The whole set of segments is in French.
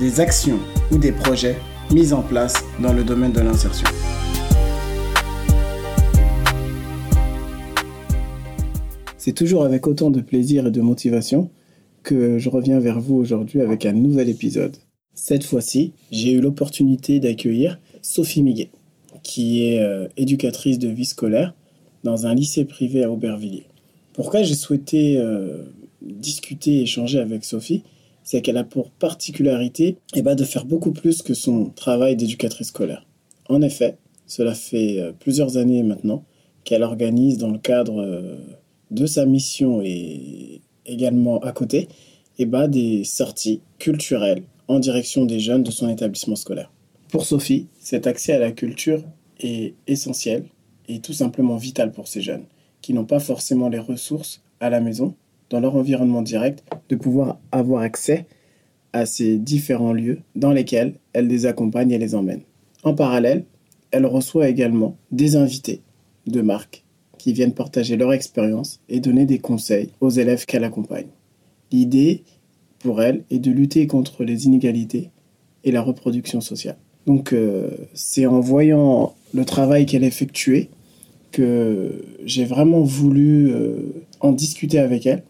des actions ou des projets mis en place dans le domaine de l'insertion. C'est toujours avec autant de plaisir et de motivation que je reviens vers vous aujourd'hui avec un nouvel épisode. Cette fois-ci, j'ai eu l'opportunité d'accueillir Sophie Miguet, qui est euh, éducatrice de vie scolaire dans un lycée privé à Aubervilliers. Pourquoi j'ai souhaité euh, discuter et échanger avec Sophie? C'est qu'elle a pour particularité eh ben, de faire beaucoup plus que son travail d'éducatrice scolaire. En effet, cela fait euh, plusieurs années maintenant qu'elle organise dans le cadre euh, de sa mission et également à côté eh ben, des sorties culturelles en direction des jeunes de son établissement scolaire. Pour Sophie, cet accès à la culture est essentiel et tout simplement vital pour ces jeunes qui n'ont pas forcément les ressources à la maison dans leur environnement direct, de pouvoir avoir accès à ces différents lieux dans lesquels elle les accompagne et les emmène. En parallèle, elle reçoit également des invités de marque qui viennent partager leur expérience et donner des conseils aux élèves qu'elle accompagne. L'idée, pour elle, est de lutter contre les inégalités et la reproduction sociale. Donc euh, c'est en voyant le travail qu'elle effectuait que j'ai vraiment voulu euh, en discuter avec elle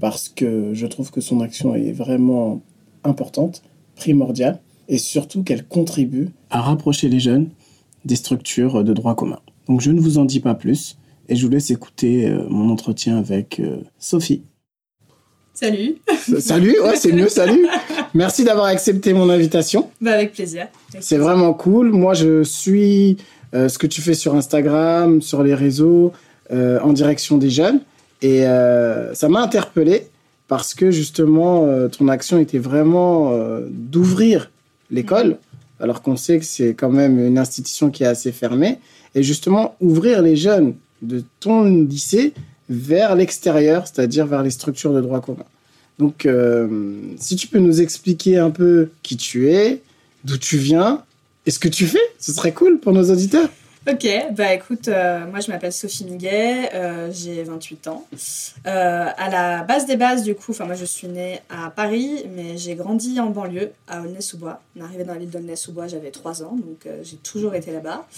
parce que je trouve que son action est vraiment importante, primordiale, et surtout qu'elle contribue à rapprocher les jeunes des structures de droit commun. Donc je ne vous en dis pas plus, et je vous laisse écouter euh, mon entretien avec euh, Sophie. Salut. Salut, ouais, c'est mieux, salut. Merci d'avoir accepté mon invitation. Bah avec plaisir. C'est vraiment cool. Moi, je suis euh, ce que tu fais sur Instagram, sur les réseaux, en direction des jeunes. Et euh, ça m'a interpellé parce que justement, euh, ton action était vraiment euh, d'ouvrir l'école, alors qu'on sait que c'est quand même une institution qui est assez fermée, et justement ouvrir les jeunes de ton lycée vers l'extérieur, c'est-à-dire vers les structures de droit commun. Donc, si tu peux nous expliquer un peu qui tu es, d'où tu viens, et ce que tu fais, ce serait cool pour nos auditeurs. Ok, bah écoute, euh, moi je m'appelle Sophie Miguet, euh, j'ai 28 ans. Euh, à la base des bases, du coup, enfin moi je suis née à Paris, mais j'ai grandi en banlieue, à Aulnay-sous-Bois. On est arrivé dans la ville d'Aulnay-sous-Bois, j'avais 3 ans, donc j'ai toujours été là-bas.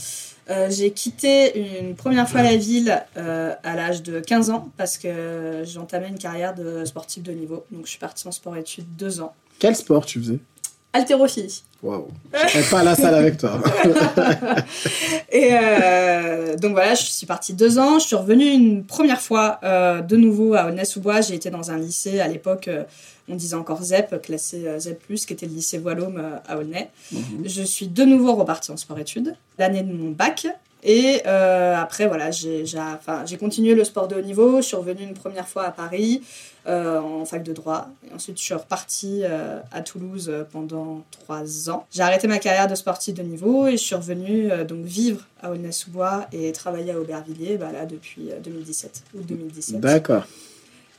j'ai quitté une première fois la ville à l'âge de 15 ans parce que j'entamais une carrière de sportif de niveau. Donc je suis partie en sport-études 2 ans. Quel sport tu faisais? Haltérophilie. Waouh. Je pas à la salle avec toi. et euh, donc voilà, je suis partie deux ans. Je suis revenue une première fois euh, de nouveau à Aulnay-sous-Bois. J'ai été dans un lycée à l'époque, euh, on disait encore ZEP, classé ZEP+, qui était le lycée Voilhomme à Aulnay. Mhm. Je suis de nouveau repartie en sport-études, l'année de mon bac. Et après, voilà, j'ai continué le sport de haut niveau. Je suis revenue une première fois à Paris. Euh, en fac de droit. Et ensuite, je suis repartie euh, à Toulouse euh, pendant trois ans. J'ai arrêté ma carrière de sportive de niveau et je suis revenue donc vivre à Aulnay-sous-Bois et travailler à Aubervilliers bah, là, depuis 2017, août 2017. D'accord.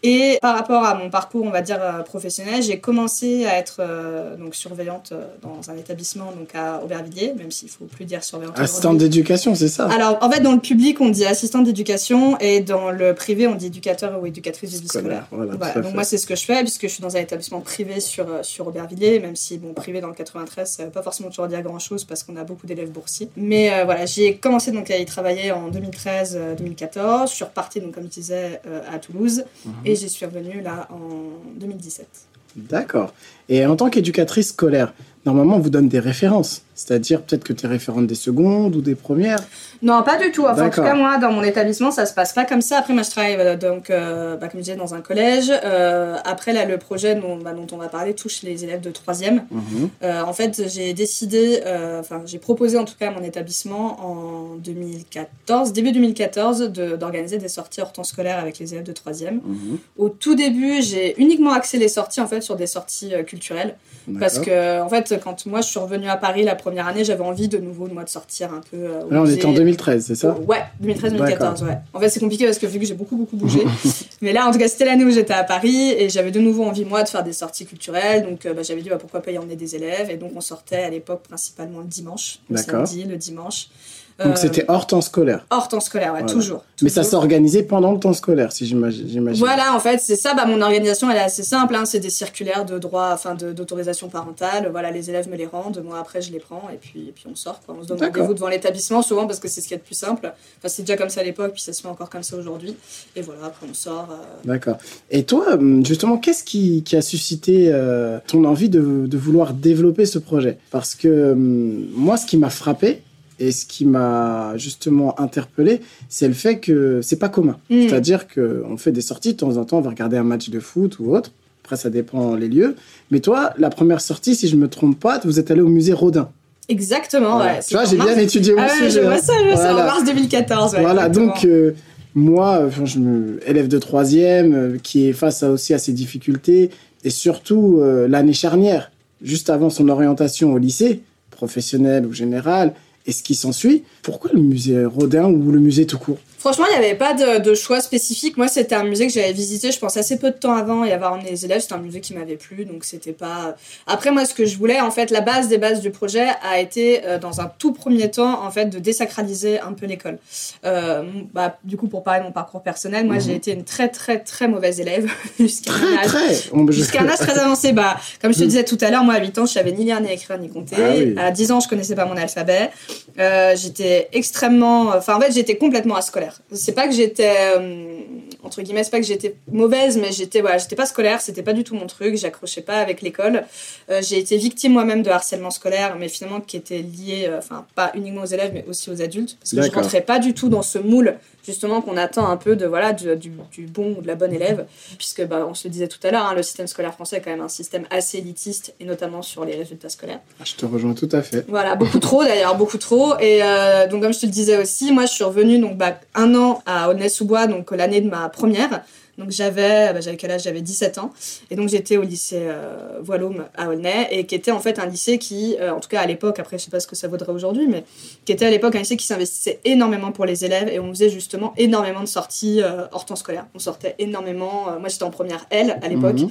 Et par rapport à mon parcours, on va dire euh, professionnel, j'ai commencé à être euh, donc surveillante euh, dans un établissement donc à Aubervilliers, même s'il faut plus dire surveillante. Assistante d'éducation, c'est ça? Alors en fait, dans le public, on dit assistante d'éducation et dans le privé, on dit éducateur ou éducatrice de vie scolaire. Voilà, Donc moi, c'est ce que je fais puisque je suis dans un établissement privé sur sur Aubervilliers, même si bon privé dans le 93, ça veut pas forcément toujours dire grand chose parce qu'on a beaucoup d'élèves boursiers. Mais voilà, j'ai commencé donc à y travailler en 2013-2014. Je suis repartie donc comme je disais à Toulouse. Mhm. Et j'y suis revenue là en 2017. D'accord. Et en tant qu'éducatrice scolaire, normalement, on vous donne des références. C'est-à-dire peut-être que tu es référente des secondes ou des premières Non, pas du tout. Enfin, en tout cas, moi, dans mon établissement, ça se passe pas comme ça. Après, moi, je travaille, euh, donc, euh, bah, comme je disais, dans un collège. Euh, après, là, le projet dont, bah, dont, on va parler touche les élèves de troisième. Mhm. en fait, j'ai décidé, enfin, j'ai proposé en tout cas à mon établissement en 2014, début 2014, d'organiser des sorties hors temps scolaire avec les élèves de troisième. Mhm. Au tout début, j'ai uniquement axé les sorties, en fait, sur des sorties culturelles culturelles. Parce que, en fait, quand moi je suis revenue à Paris la première année, j'avais envie de nouveau, moi, de sortir un peu. Euh, Là, on était en 2013, c'est ça? Ouais, 2013-2014, ouais. En fait, c'est compliqué parce que vu que j'ai beaucoup, beaucoup bougé. Mais là, en tout cas, c'était l'année où j'étais à Paris et j'avais de nouveau envie, moi, de faire des sorties culturelles. Donc, euh, bah, j'avais dit, bah, pourquoi pas y emmener des élèves. Et donc, on sortait à l'époque principalement le dimanche, le samedi, le dimanche. Donc c'était hors temps scolaire. Hors temps scolaire, ouais, toujours, Mais ça s'organisait pendant le temps scolaire, si j'imagine. Voilà, en fait, c'est ça. Bah, mon organisation, elle est assez simple. Hein. c'est des circulaires de droit, enfin d'autorisation parentale. Voilà, les élèves me les rendent. Moi, après, je les prends et puis, et puis on sort. Quoi. On se donne rendez-vous devant l'établissement, souvent parce que c'est ce qui est le plus simple. Enfin, c'est déjà comme ça à l'époque, puis ça se fait encore comme ça aujourd'hui. Et voilà, après, on sort. Euh. D'accord. Et toi, hum, justement, qu'est-ce qui, qui, a suscité euh, ton envie de, de, vouloir développer ce projet? Parce que hum, moi, ce qui m'a frappé, et ce qui m'a justement interpellé, c'est le fait que c'est pas commun. Mm. C'est-à-dire qu'on fait des sorties de temps en temps, on va regarder un match de foot ou autre. Après, ça dépend les lieux. Mais toi, la première sortie, si je me trompe pas, vous êtes allé au musée Rodin. Exactement, ouais. Tu vois, j'ai bien étudié ah aussi. je vois ça, je vois en mars 2014. voilà, donc euh, moi, je me, élève de troisième, euh, qui est face à, aussi à ces difficultés, et surtout euh, l'année charnière, juste avant son orientation au lycée, professionnel ou général, et ce qui s'ensuit. Pourquoi le musée Rodin ou le musée tout court? Franchement, il n'y avait pas de, choix spécifique. Moi, c'était un musée que j'avais visité, je pense, assez peu de temps avant et avoir emmené les élèves. C'était un musée qui m'avait plu, donc c'était pas. Après, moi, ce que je voulais, en fait, la base des bases du projet a été, euh, dans un tout premier temps, en fait, de désacraliser un peu l'école. Euh, bah, du coup, pour parler de mon parcours personnel, moi, j'ai mhm. été une très, très, très mauvaise élève jusqu'à un âge, jusqu'à un âge très avancé. Bah, comme je te mhm. disais tout à l'heure, moi, à 8 ans, je savais ni lire, ni écrire, ni compter. Ah à 10 ans, je connaissais pas mon alphabet. Euh, j'étais extrêmement. Enfin, en fait, j'étais complètement ascolaire. C'est pas que j'étais. Euh, entre guillemets, c'est pas que j'étais mauvaise, mais j'étais voilà, j'étais pas scolaire, c'était pas du tout mon truc, j'accrochais pas avec l'école. Euh, j'ai été victime moi-même de harcèlement scolaire, mais finalement qui était lié, enfin, pas uniquement aux élèves, mais aussi aux adultes. Parce que je rentrais pas du tout dans ce moule justement qu'on attend un peu de voilà du, du, bon ou de la bonne élève puisque bah, on se le disait tout à l'heure hein, le système scolaire français est quand même un système assez élitiste et notamment sur les résultats scolaires. Ah, je te rejoins tout à fait. Voilà beaucoup trop d'ailleurs beaucoup trop. Et euh, donc comme je te le disais aussi moi je suis revenue donc bah, un an à Aulnay-sous-Bois donc l'année de ma première donc j'avais, bah, j'avais quel âge? J'avais 17 ans. Et donc j'étais au lycée euh, Voilôme à Aulnay, et qui était en fait un lycée qui, euh, en tout cas à l'époque, après je sais pas ce que ça vaudrait aujourd'hui, mais qui était à l'époque un lycée qui s'investissait énormément pour les élèves, et on faisait justement énormément de sorties euh, hors temps scolaire. On sortait énormément. moi j'étais en première L à l'époque. Mhm.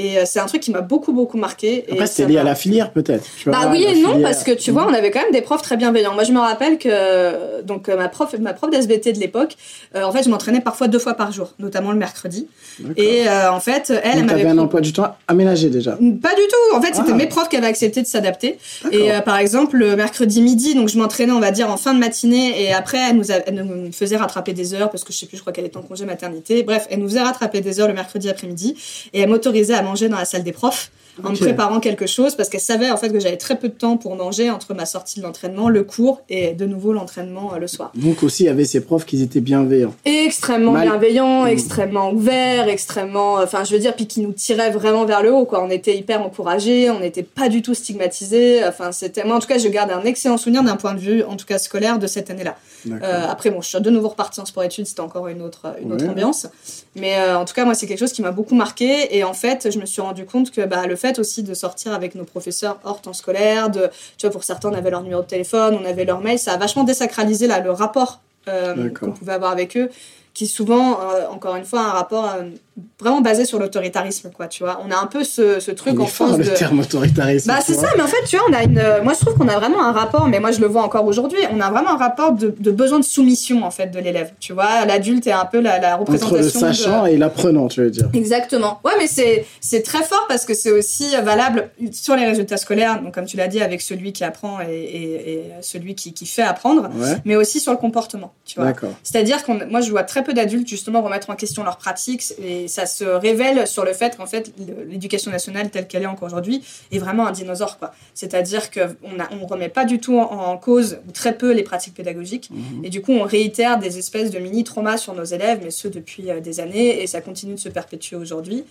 Et euh, c'est un truc qui m'a beaucoup, beaucoup marqué. Après, c'était lié à la filière, peut-être. Bah oui et non, parce que tu vois, on avait quand même des profs très bienveillants. Moi, je me rappelle que donc euh, ma prof, ma prof d'SBT de l'époque, euh, en fait, je m'entraînais parfois deux fois par jour, notamment le mercredi. Et en fait, elle, elle m'avait. un emploi du temps aménagé déjà Pas du tout. En fait, c'était ah. mes profs qui avaient accepté de s'adapter. Et par exemple, le mercredi midi, donc je m'entraînais, on va dire, en fin de matinée, et après, elle nous, elle nous faisait rattraper des heures, parce que je sais plus, je crois qu'elle était en congé maternité. Bref, elle nous faisait rattraper des heures le mercredi après-midi, et elle m'autorisait à dans la salle des profs en me préparant quelque chose parce qu'elle savait en fait que j'avais très peu de temps pour manger entre ma sortie de l'entraînement, le cours et de nouveau l'entraînement euh, le soir. Donc aussi il y avait ces profs qui étaient bienveillants. Extrêmement bienveillants, mmh. extrêmement ouverts, extrêmement enfin je veux dire puis qui nous tiraient vraiment vers le haut quoi. On était hyper encouragés, on n'était pas du tout stigmatisés. Enfin c'était moi en tout cas je garde un excellent souvenir d'un point de vue en tout cas scolaire de cette année-là. Euh, après bon je suis de nouveau repartie en sport études, c'était encore une autre une autre ambiance. Mais euh, en tout cas moi c'est quelque chose qui m'a beaucoup marqué et en fait je me suis rendu compte que bah, le fait aussi de sortir avec nos professeurs hors temps scolaire, de, tu vois, pour certains, on avait leur numéro de téléphone, on avait leur mail, ça a vachement désacralisé là, le rapport euh, qu'on pouvait avoir avec eux, qui souvent, euh, encore une fois, un rapport euh, vraiment basé sur l'autoritarisme, quoi, tu vois. On a un peu ce, ce truc en France le terme autoritarisme. Bah, c'est ça, mais en fait, tu vois, on a une. Moi, je trouve qu'on a vraiment un rapport, mais moi, je le vois encore aujourd'hui, on a vraiment un rapport de, de besoin de soumission, en fait, de l'élève. Tu vois, l'adulte est un peu la, la représentation. Entre le sachant et l'apprenant, tu veux dire. Exactement. Ouais, mais c'est, très fort parce que c'est aussi valable sur les résultats scolaires, donc, comme tu l'as dit, avec celui qui apprend et, et, celui qui, qui, fait apprendre, mais aussi sur le comportement, tu vois. C'est-à-dire que moi, je vois très peu d'adultes, justement, remettre en question leurs pratiques et ça se révèle sur le fait qu'en fait, l'éducation nationale telle qu'elle est encore aujourd'hui est vraiment un dinosaure, quoi. C'est-à-dire qu'on ne on remet pas du tout en, cause, ou très peu, les pratiques pédagogiques. Mhm. Et du coup, on réitère des espèces de mini-traumas sur nos élèves, mais ceux depuis euh, des années, et ça continue de se perpétuer aujourd'hui.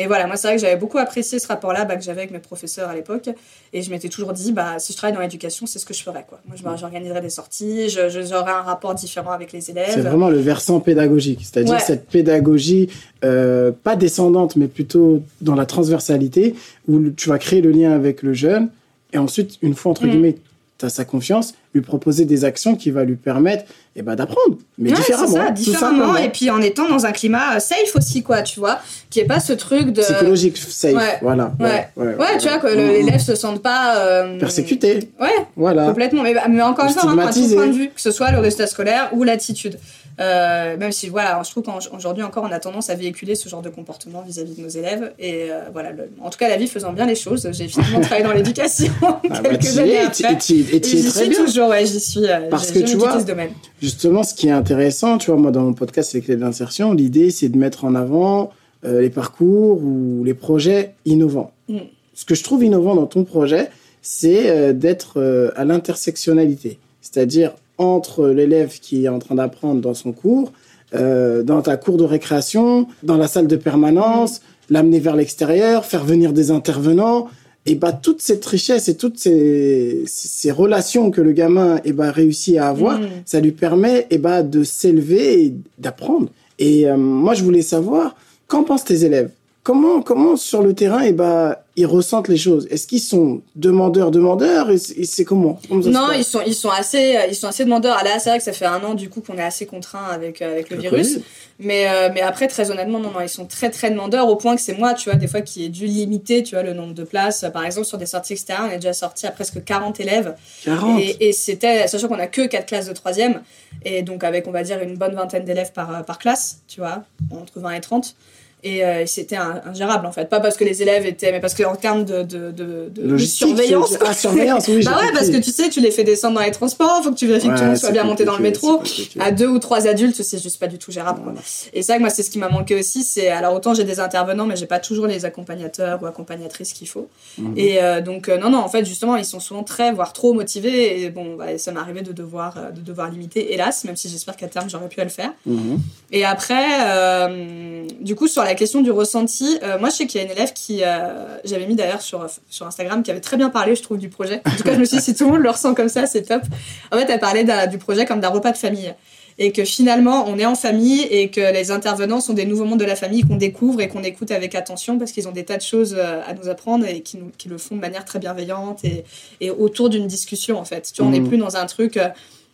Et voilà, moi, c'est vrai que j'avais beaucoup apprécié ce rapport-là bah, que j'avais avec mes professeurs à l'époque. Et je m'étais toujours dit, bah, si je travaille dans l'éducation, c'est ce que je ferais. Quoi. Moi, j'organiserais des sorties, j'aurais un rapport différent avec les élèves. C'est vraiment le versant pédagogique, c'est-à-dire cette pédagogie euh, pas descendante, mais plutôt dans la transversalité, où tu vas créer le lien avec le jeune, et ensuite, une fois, entre Mm. guillemets, tu as sa confiance, lui proposer des actions qui va lui permettre eh ben, d'apprendre, mais Ouais, différemment. ça, tout différemment, et puis en étant dans un climat euh, safe aussi, quoi, tu vois, qui est pas ce truc de... Psychologique, safe, Ouais. voilà. Ouais. Ouais, tu vois, que l'élève se sente pas... euh, Persécuté, Ouais, voilà. complètement. Mais, mais encore une fois, Stigmatisé. point de vue, que ce soit le résultat scolaire ou l'attitude. Euh, même si, voilà, je trouve qu'aujourd'hui encore, on a tendance à véhiculer ce genre de comportement vis-à-vis de nos élèves. Et euh, voilà, le- en tout cas, la vie faisant bien les choses, j'ai finalement travaillé dans l'éducation Ah bah, quelques t'y années es, après. et j'y très suis bien. toujours, ouais, j'y suis. euh, Parce que tu vois, ce domaine. Justement, ce qui est intéressant, tu vois, moi, dans mon podcast, c'est les clés de l'insertion. L'idée, c'est de mettre en avant euh, les parcours ou les projets innovants. Mm. Ce que je trouve innovant dans ton projet, c'est d'être à l'intersectionnalité. C'est-à-dire entre l'élève qui est en train d'apprendre dans son cours, euh, dans ta cour de récréation, dans la salle de permanence, l'amener vers l'extérieur, faire venir des intervenants. Et bah, toute cette richesse et toutes ces, ces relations que le gamin eh bah, réussit à avoir, Mm. ça lui permet eh bah, de s'élever et d'apprendre. Et euh, moi, je voulais savoir, qu'en pensent tes élèves? Comment, comment sur le terrain eh bah, ils ressentent les choses? Est-ce qu'ils sont demandeurs, demandeurs? Et c'est comment, Non, ils sont, ils sont assez, euh, ils sont assez demandeurs. Ah, Là, c'est vrai que ça fait un an du coup qu'on est assez contraint avec euh, avec le, Le virus. Covid. Mais euh, mais après, très honnêtement, non, non, ils sont très très demandeurs au point que c'est moi, tu vois, des fois qui ai dû limiter, tu vois, le nombre de places. Par exemple, sur des sorties extérieures, on est déjà sorti à presque 40 élèves. 40 Et, et c'était, sachant qu'on a que 4 classes de troisième, et donc avec, on va dire, une bonne vingtaine d'élèves par, par classe, tu vois, entre 20 et 30. Et euh, c'était un- ingérable en fait. Pas parce que les élèves étaient, mais parce qu'en termes de, de, de, de- surveillance. Ah, surveillance, oui. Bah ouais, parce que tu sais, tu les fais descendre dans les transports, faut que tu vérifies que tout le monde soit bien monté dans le métro. À deux ou trois adultes, c'est juste pas du tout gérable. quoi. Voilà. Et ça, moi, c'est ce qui m'a manqué aussi. C'est alors autant j'ai des intervenants, mais j'ai pas toujours les accompagnateurs ou accompagnatrices qu'il faut. Mhm. Et euh, donc euh, non, non, en fait, justement, ils sont souvent très, voire trop motivés. Et bon, bah, ça m'est arrivé de devoir, de devoir limiter, hélas, même si j'espère qu'à terme j'aurais pu le faire. Mhm. Et après, du coup, sur la question du ressenti, euh, moi, je sais qu'il y a une élève qui, euh, j'avais mis d'ailleurs sur, sur Instagram, qui avait très bien parlé, je trouve, du projet. En tout cas, je me suis dit, si tout le monde le ressent comme ça, c'est top. En fait, elle parlait du projet comme d'un repas de famille. Et que finalement, on est en famille et que les intervenants sont des nouveaux mondes de la famille qu'on découvre et qu'on écoute avec attention parce qu'ils ont des tas de choses euh, à nous apprendre et qui, nous, qui le font de manière très bienveillante et, et autour d'une discussion, en fait. Tu vois, on n'est Mhm. plus dans un truc. euh,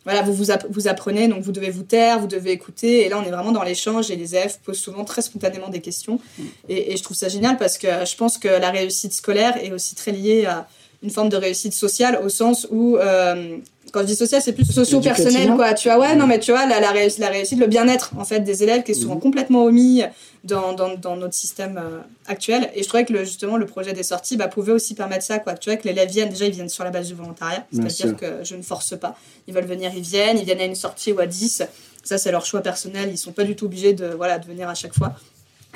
voilà, vous, vous app- vous apprenez, donc vous devez vous taire, vous devez écouter. Et là, on est vraiment dans l'échange et les élèves posent souvent très spontanément des questions. Et, et je trouve ça génial parce que je pense que la réussite scolaire est aussi très liée à une forme de réussite sociale au sens où, euh, quand je dis social, c'est plus socio-personnel, quoi. Tu vois, ouais, non, mais tu vois, la, la, réussite, la réussite, le bien-être, en fait, des élèves qui est souvent Mhm. complètement omis dans, dans, dans notre système euh, actuel. Et je trouvais que, le, justement, le projet des sorties bah, pouvait aussi permettre ça, quoi. Tu vois, que l'élève vienne, déjà, ils viennent sur la base du volontariat. C'est-à-dire que je ne force pas. Ils veulent venir, ils viennent. Ils viennent à une sortie ou à 10. Ça, c'est leur choix personnel. Ils sont pas du tout obligés de, voilà, de venir à chaque fois.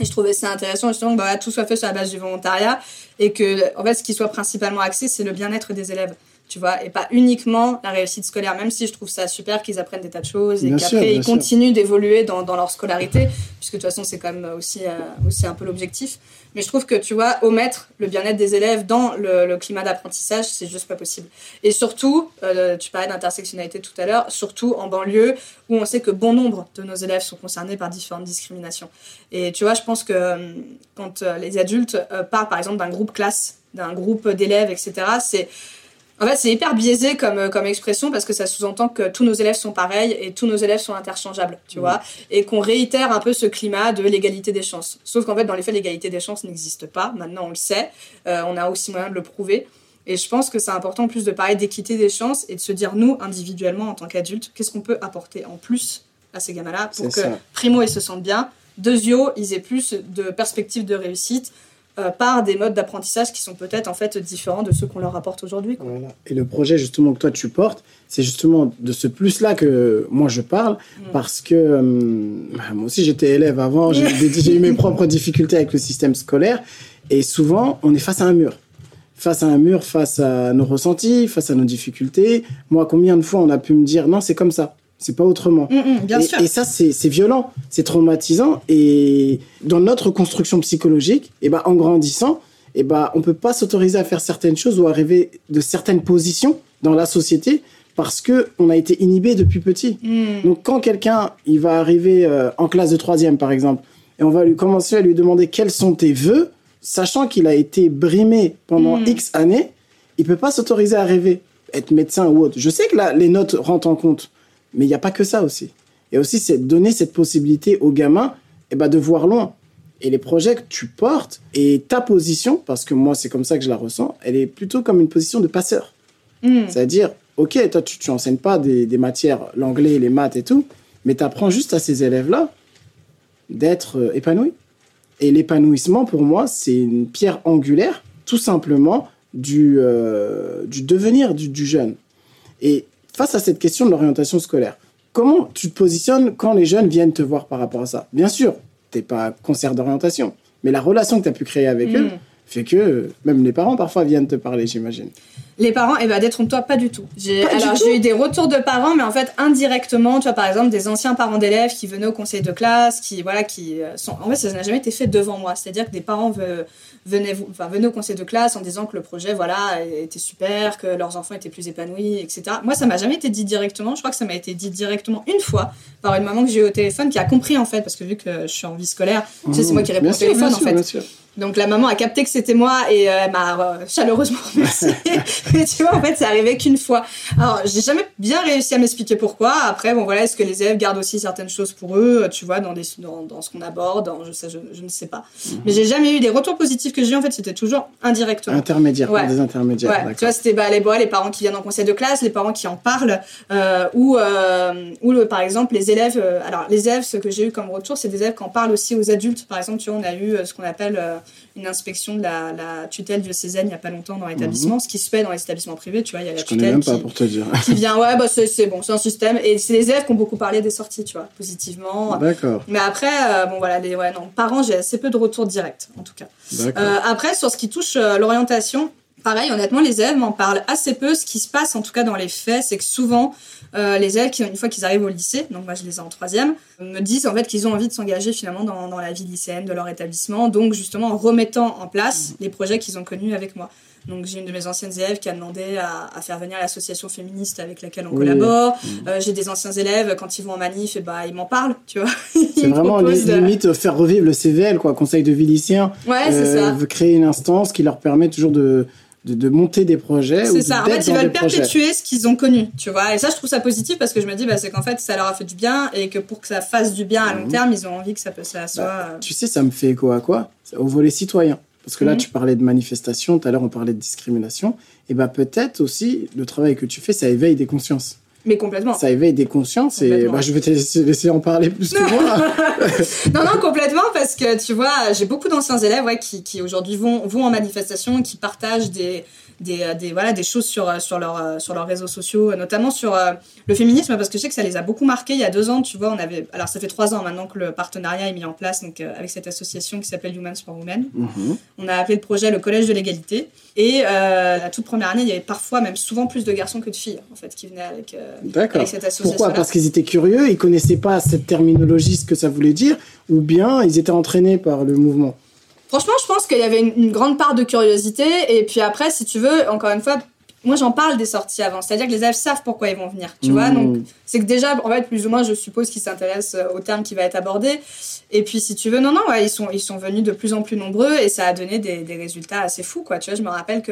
Et je trouvais ça intéressant justement que bah, tout soit fait sur la base du volontariat et que en fait ce qui soit principalement axé c'est le bien-être des élèves tu vois et pas uniquement la réussite scolaire même si je trouve ça super qu'ils apprennent des tas de choses et qu'après ils sûr. continuent d'évoluer dans, dans leur scolarité puisque de toute façon c'est quand même aussi euh, aussi un peu l'objectif mais je trouve que tu vois omettre le bien-être des élèves dans le, le climat d'apprentissage c'est juste pas possible et surtout euh, tu parlais d'intersectionnalité tout à l'heure surtout en banlieue où on sait que bon nombre de nos élèves sont concernés par différentes discriminations et tu vois, je pense que euh, quand les adultes parlent par exemple d'un groupe classe, d'un groupe d'élèves, etc., c'est en fait c'est hyper biaisé comme, euh, comme expression parce que ça sous-entend que tous nos élèves sont pareils et tous nos élèves sont interchangeables, tu Mhm. vois, et qu'on réitère un peu ce climat de l'égalité des chances. Sauf qu'en fait, dans les faits, l'égalité des chances n'existe pas. Maintenant, on le sait. Euh, on a aussi moyen de le prouver. Et je pense que c'est important en plus de parler d'équité des chances et de se dire, nous, individuellement, en tant qu'adultes, qu'est-ce qu'on peut apporter en plus à ces gamins-là pour que, ça. primo, ils se sentent bien, deuxio, ils aient plus de perspectives de réussite euh, par des modes d'apprentissage qui sont peut-être en fait différents de ceux qu'on leur apporte aujourd'hui. Voilà. Et le projet justement que toi tu portes, c'est justement de ce plus-là que moi je parle, Mm. parce que euh, bah, moi aussi j'étais élève avant, j'ai eu mes propres difficultés avec le système scolaire, et souvent on est face à un mur. Face à un mur, face à nos ressentis, face à nos difficultés. Moi, combien de fois on a pu me dire non, c'est comme ça, c'est pas autrement. Mm, mm, bien et, sûr. et ça, c'est violent, c'est traumatisant. Et dans notre construction psychologique, et ben, en grandissant, et ben, on peut pas s'autoriser à faire certaines choses ou arriver de certaines positions dans la société parce que on a été inhibé depuis petit. Mm. Donc quand quelqu'un il va arriver euh, en classe de troisième par exemple et on va lui commencer à lui demander quels sont tes vœux, sachant qu'il a été brimé pendant. X années, il peut pas s'autoriser à rêver, être médecin ou autre. Je sais que là, les notes rentrent en compte, mais il n'y a pas que ça aussi. Et aussi, c'est donner cette possibilité aux gamins eh ben, de voir loin. Et les projets que tu portes et ta position, parce que moi, c'est comme ça que je la ressens, elle est plutôt comme une position de passeur. Hmm. C'est-à-dire, ok, toi, tu, tu enseignes pas des, des matières, l'anglais, les maths et tout, mais tu apprends juste à ces élèves-là d'être euh, épanouis. Et l'épanouissement, pour moi, c'est une pierre angulaire, tout simplement, du, euh, du devenir du, du jeune. Et face à cette question de l'orientation scolaire, comment tu te positionnes quand les jeunes viennent te voir par rapport à ça? Bien sûr, t'es pas concert d'orientation, mais la relation que tu as pu créer avec eux Hmm. fait que même les parents parfois viennent te parler, j'imagine. Les parents, eh ben, détrompe-toi, pas du tout. J'ai, Pas du alors, tout j'ai eu des retours de parents, mais en fait, indirectement, tu vois, par exemple, des anciens parents d'élèves qui venaient au conseil de classe, qui, voilà, qui euh, sont, en fait, ça n'a jamais été fait devant moi. C'est-à-dire que des parents ve- venaient, enfin, venaient au conseil de classe en disant que le projet, voilà, était super, que leurs enfants étaient plus épanouis, etc. Moi, ça m'a jamais été dit directement. Je crois que ça m'a été dit directement une fois par une maman que j'ai eu au téléphone qui a compris, en fait, parce que vu que je suis en vie scolaire, tu sais, c'est moi qui réponds Bien au sûr, téléphone, bien en sûr, fait. sûr. Donc la maman a capté que c'était moi et euh, elle m'a euh, chaleureusement remercié. Mais tu vois, en fait, c'est arrivé qu'une fois. Alors, j'ai jamais bien réussi à m'expliquer pourquoi. Après, bon voilà, est-ce que les élèves gardent aussi certaines choses pour eux, tu vois, dans, des, dans, dans ce qu'on aborde, dans, je, sais, je, je ne sais pas. Mhm. Mais j'ai jamais eu des retours positifs que j'ai eu, en fait, c'était toujours indirectement. Intermédiaire, Ouais. des intermédiaires. Ouais, tu vois, c'était bah, les, les parents qui viennent en conseil de classe, les parents qui en parlent, euh, ou, euh, ou le- par exemple les élèves. euh, alors, les élèves, ce que j'ai eu comme retour, c'est des élèves qui en parlent aussi aux adultes. Par exemple, tu vois, on a eu ce qu'on appelle une inspection de la, la tutelle diocésaine il y a pas longtemps dans l'établissement, ce qui se fait dans les établissements privés, tu vois, il y a la. Je connais tutelle même pas qui, pour te dire. qui vient, ouais, bah c'est bon, c'est un système. Et c'est les élèves qui ont beaucoup parlé des sorties, tu vois, positivement. D'accord, Mais après, euh, bon voilà, les, ouais, non, parents, j'ai assez peu de retours directs, en tout cas. Euh, après, sur ce qui touche euh, l'orientation, pareil, honnêtement, les élèves m'en parlent assez peu. Ce qui se passe, en tout cas dans les faits, c'est que souvent, euh, les élèves, qui, une fois qu'ils arrivent au lycée, donc moi je les ai en troisième, me disent en fait qu'ils ont envie de s'engager finalement dans, dans la vie lycéenne de leur établissement, donc justement en remettant en place les projets qu'ils ont connus avec moi. Donc j'ai une de mes anciennes élèves qui a demandé à, à faire venir l'association féministe avec laquelle on Oui. collabore. Euh, j'ai des anciens élèves, quand ils vont en manif, et bah, ils m'en parlent, tu vois. C'est vraiment li- de- limite faire revivre le CVL, quoi, Conseil de vie lycéen. Ouais, Euh, ça. veut créer une instance qui leur permet toujours de, de, de monter des projets. C'est ça. En fait, ils veulent projets. perpétuer ce qu'ils ont connu, tu vois. Et ça, je trouve ça positif parce que je me dis, bah, c'est qu'en fait, ça leur a fait du bien et que pour que ça fasse du bien à long Mhm. terme, ils ont envie que ça, peut, ça soit. Bah, euh, Tu sais, ça me fait écho à quoi? Au volet citoyen. Parce que là, Mhm. tu parlais de manifestation, tout à l'heure, on parlait de discrimination. Et bah, peut-être aussi, le travail que tu fais, ça éveille des consciences. Mais complètement. Ça éveille des consciences et bah, je vais te laisser, en parler plus que moi. Non, non, complètement, parce que tu vois, j'ai beaucoup d'anciens élèves ouais, qui, qui aujourd'hui vont, vont en manifestation, qui partagent des, des, euh, des, voilà, des choses sur, euh, sur, leur, euh, sur leurs réseaux sociaux, notamment sur euh, le féminisme, parce que je sais que ça les a beaucoup marqués. Il y a deux ans, tu vois, on avait. Alors, ça fait trois ans maintenant que le partenariat est mis en place donc, euh, avec cette association qui s'appelle Humans for Women. Mhm. On a appelé le projet le Collège de l'égalité. Et euh, la toute première année, il y avait parfois, même souvent, plus de garçons que de filles, en fait, qui venaient avec, D'accord. avec cette association. Pourquoi? Parce qu'ils étaient curieux, ils connaissaient pas cette terminologie, ce que ça voulait dire, ou bien ils étaient entraînés par le mouvement? Franchement, je pense qu'il y avait une, une grande part de curiosité. Et puis après, si tu veux, encore une fois, moi j'en parle des sorties avant. C'est-à-dire que les élèves savent pourquoi ils vont venir. Tu vois, Mmh. donc c'est que déjà, en fait, plus ou moins, je suppose qu'ils s'intéressent euh, au terme qui va être abordé. Et puis, si tu veux, non, non, ouais, ils, sont, ils sont venus de plus en plus nombreux et ça a donné des, des résultats assez fous, quoi. Tu vois, je me rappelle que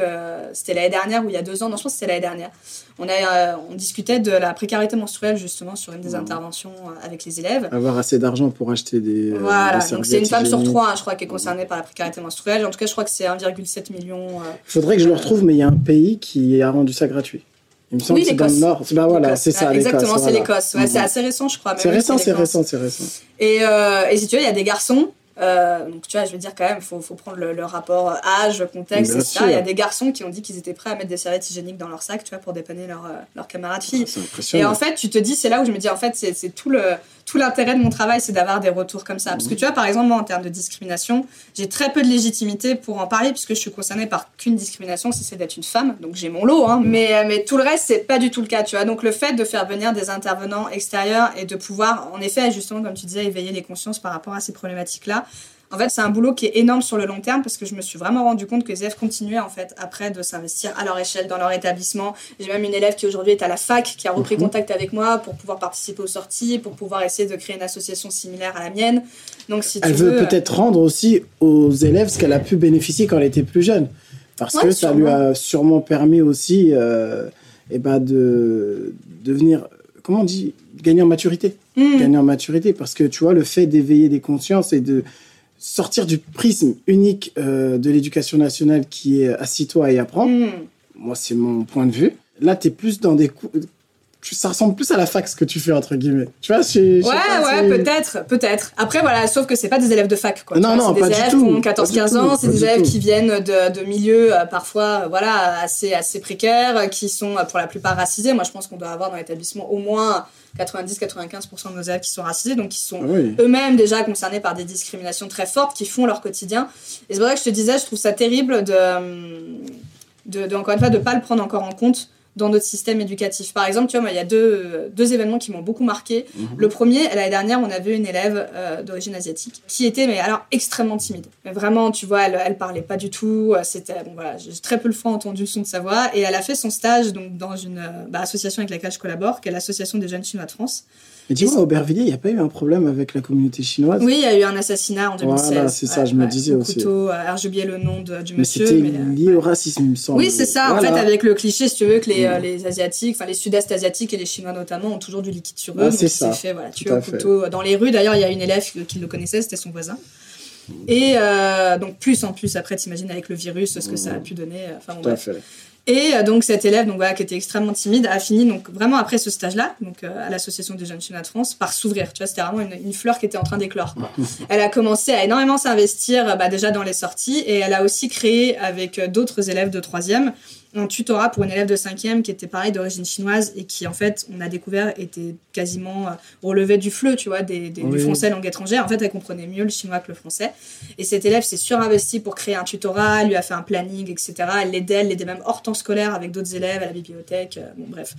c'était l'année dernière ou il y a deux ans, non, je pense que c'était l'année dernière. On, a, euh, on discutait de la précarité menstruelle, justement, sur une des Mmh. interventions euh, avec les élèves. Avoir assez d'argent pour acheter des. euh, Voilà, des donc c'est une femme sur trois, hein, je crois, qui est concernée par la précarité menstruelle. En tout cas, je crois que c'est 1,7 million. euh, Il faudrait que je le retrouve, mais il y a un pays qui a rendu ça gratuit. Il me semble Oui, que c'est dans le l'Écosse. Nord. Bah voilà, c'est ça, l'Écosse. Exactement, c'est voilà. l'Écosse. Ouais, Mhm. C'est assez récent, je crois. C'est récent, c'est récent, c'est récent. Et, euh, et si tu veux, il y a des garçons. Euh, donc tu vois, je veux dire quand même, faut, faut prendre le, le rapport âge, contexte, Bien etc. Il y a des garçons qui ont dit qu'ils étaient prêts à mettre des serviettes hygiéniques dans leur sac, tu vois, pour dépanner leurs euh, leurs camarades filles. C'est Et en fait, tu te dis, c'est là où je me dis, en fait, c'est tout le tout l'intérêt de mon travail, c'est d'avoir des retours comme ça. Parce que tu vois, par exemple, moi, en termes de discrimination, j'ai très peu de légitimité pour en parler, puisque je suis concernée par qu'une discrimination, si c'est d'être une femme. Donc j'ai mon lot, hein. Mais, euh, mais tout le reste, c'est pas du tout le cas, tu vois. Donc le fait de faire venir des intervenants extérieurs et de pouvoir, en effet, justement, comme tu disais, éveiller les consciences par rapport à ces problématiques-là, En fait, c'est un boulot qui est énorme sur le long terme parce que je me suis vraiment rendu compte que les élèves continuaient en fait après de s'investir à leur échelle dans leur établissement. J'ai même une élève qui aujourd'hui est à la fac qui a repris Mhm. contact avec moi pour pouvoir participer aux sorties, pour pouvoir essayer de créer une association similaire à la mienne. Donc si tu Elle veux, veut peut-être rendre aussi aux élèves ce qu'elle a pu bénéficier quand elle était plus jeune. Parce Ouais, que ça lui a sûrement permis aussi euh, eh ben de devenir, comment on dit, gagner en maturité. Hmm. Gagner en maturité. Parce que tu vois, le fait d'éveiller des consciences et de sortir du prisme unique euh, de l'éducation nationale qui est assis-toi et apprends, Hmm. moi c'est mon point de vue. Là, tu es plus dans des coups. tu- Ça ressemble plus à la fac ce que tu fais, entre guillemets. Tu vois, je, Ouais, pas, ouais, peut-être, peut-être. Après, voilà, sauf que c'est pas des élèves de fac, quoi. Non, vois, non, pas des du élèves tout, qui ont pas 14-15 du ans, c'est des élèves tout. qui viennent de, de milieux euh, parfois, euh, voilà, assez, assez précaires, qui sont pour la plupart racisés. Moi, je pense qu'on doit avoir dans l'établissement au moins 90-95% de nos élèves qui sont racisés, donc qui sont Ah Oui. eux-mêmes déjà concernés par des discriminations très fortes qui font leur quotidien. Et c'est vrai que je te disais, je trouve ça terrible de, de, de encore une fois, de pas le prendre encore en compte dans notre système éducatif. Par exemple, tu vois, moi, il y a deux, deux événements qui m'ont beaucoup marqué. Mhm. Le premier, l'année dernière, on avait une élève euh, d'origine asiatique qui était, mais alors, extrêmement timide. Mais vraiment, tu vois, elle, elle parlait pas du tout. euh, C'était, bon, voilà, j'ai très peu le fois entendu le son de sa voix. Et elle a fait son stage donc, dans une euh, bah, association avec laquelle je collabore, qui est l'Association des jeunes chinois de France. Mais dis-moi, à Aubervilliers, il n'y a pas eu un problème avec la communauté chinoise? Oui, il y a eu un assassinat en 2016. Voilà, c'est ça, je me disais au aussi. Couteau, alors j'ai oublié le nom de- du Mais monsieur. c'était mais, euh, lié au racisme, il me semble. Oui, c'est ça. En fait, avec le cliché, si tu veux, que les, Mm. euh, les Asiatiques, enfin les Sud-Est asiatiques et les Chinois notamment, ont toujours du liquide sur eux. Ah, c'est ça. fait voilà, tuer au fait. couteau dans les rues. D'ailleurs, il y a une élève qui le connaissait, c'était son voisin. Et euh, donc, plus en plus, après, t'imagines avec le virus ce que ça a pu donner. Enfin, Tout à fait. Et euh, donc cette élève, donc voilà, qui était extrêmement timide, a fini donc vraiment après ce stage-là, donc euh, à l'association des jeunes chinois de France, par s'ouvrir. Tu vois, c'était vraiment une, une fleur qui était en train d'éclore. quoi. elle a commencé à énormément s'investir, euh, bah, déjà dans les sorties, et elle a aussi créé avec euh, d'autres élèves de troisième un tutorat pour une élève de cinquième qui était pareil d'origine chinoise et qui en fait on a découvert était quasiment euh, relevait du fleu, tu vois, des, des- du français langue étrangère. En fait, elle comprenait mieux le chinois que le français. Et cette élève s'est surinvestie pour créer un tutorat, lui a fait un planning, etc. Elle l'aidait, elle l'aidait même hors temps scolaire avec d'autres élèves à la bibliothèque. euh, bon, bref.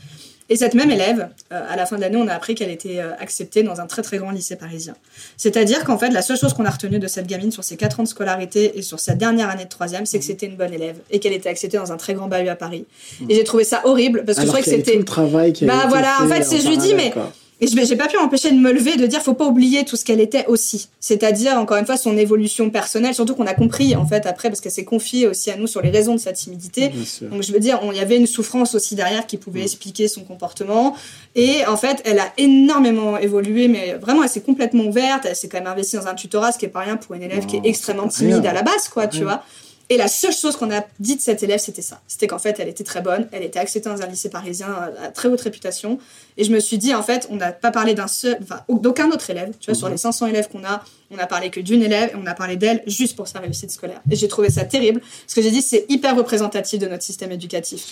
Et cette même élève, euh, à la fin de l'année, on a appris qu'elle était euh, acceptée dans un très très grand lycée parisien. C'est-à-dire qu'en fait, la seule chose qu'on a retenue de cette gamine sur ses 4 ans de scolarité et sur sa dernière année de troisième, c'est que c'était une bonne élève et qu'elle était acceptée dans un très grand bahut à Paris. Et j'ai trouvé ça horrible parce que Alors je trouvais que c'était le travail qui Bah voilà, en fait, c'est- je lui dis, mais-. Et je j'ai pas pu m'empêcher de me lever et de dire faut pas oublier tout ce qu'elle était aussi. C'est-à-dire encore une fois son évolution personnelle, surtout qu'on a compris en fait après parce qu'elle s'est confiée aussi à nous sur les raisons de sa timidité. Donc je veux dire, on- il y avait une souffrance aussi derrière qui pouvait expliquer son comportement. Et en fait, elle a énormément évolué, mais vraiment, elle s'est complètement ouverte. Elle s'est quand même investie dans un tutorat, ce qui est pas rien pour une élève qui est extrêmement timide rien. à la base, quoi, tu vois. Et la seule chose qu'on a dit de cette élève, c'était ça. C'était qu'en fait, elle était très bonne. Elle était acceptée dans un lycée parisien à à très haute réputation. Et je me suis dit, en fait, on n'a pas parlé d'un seul, enfin, d'aucun autre élève. Tu vois, sur Mhm. les 500 élèves qu'on a, on a parlé que d'une élève et on a parlé d'elle juste pour sa réussite scolaire. Et j'ai trouvé ça terrible. Parce que j'ai dit, c'est hyper représentatif de notre système éducatif.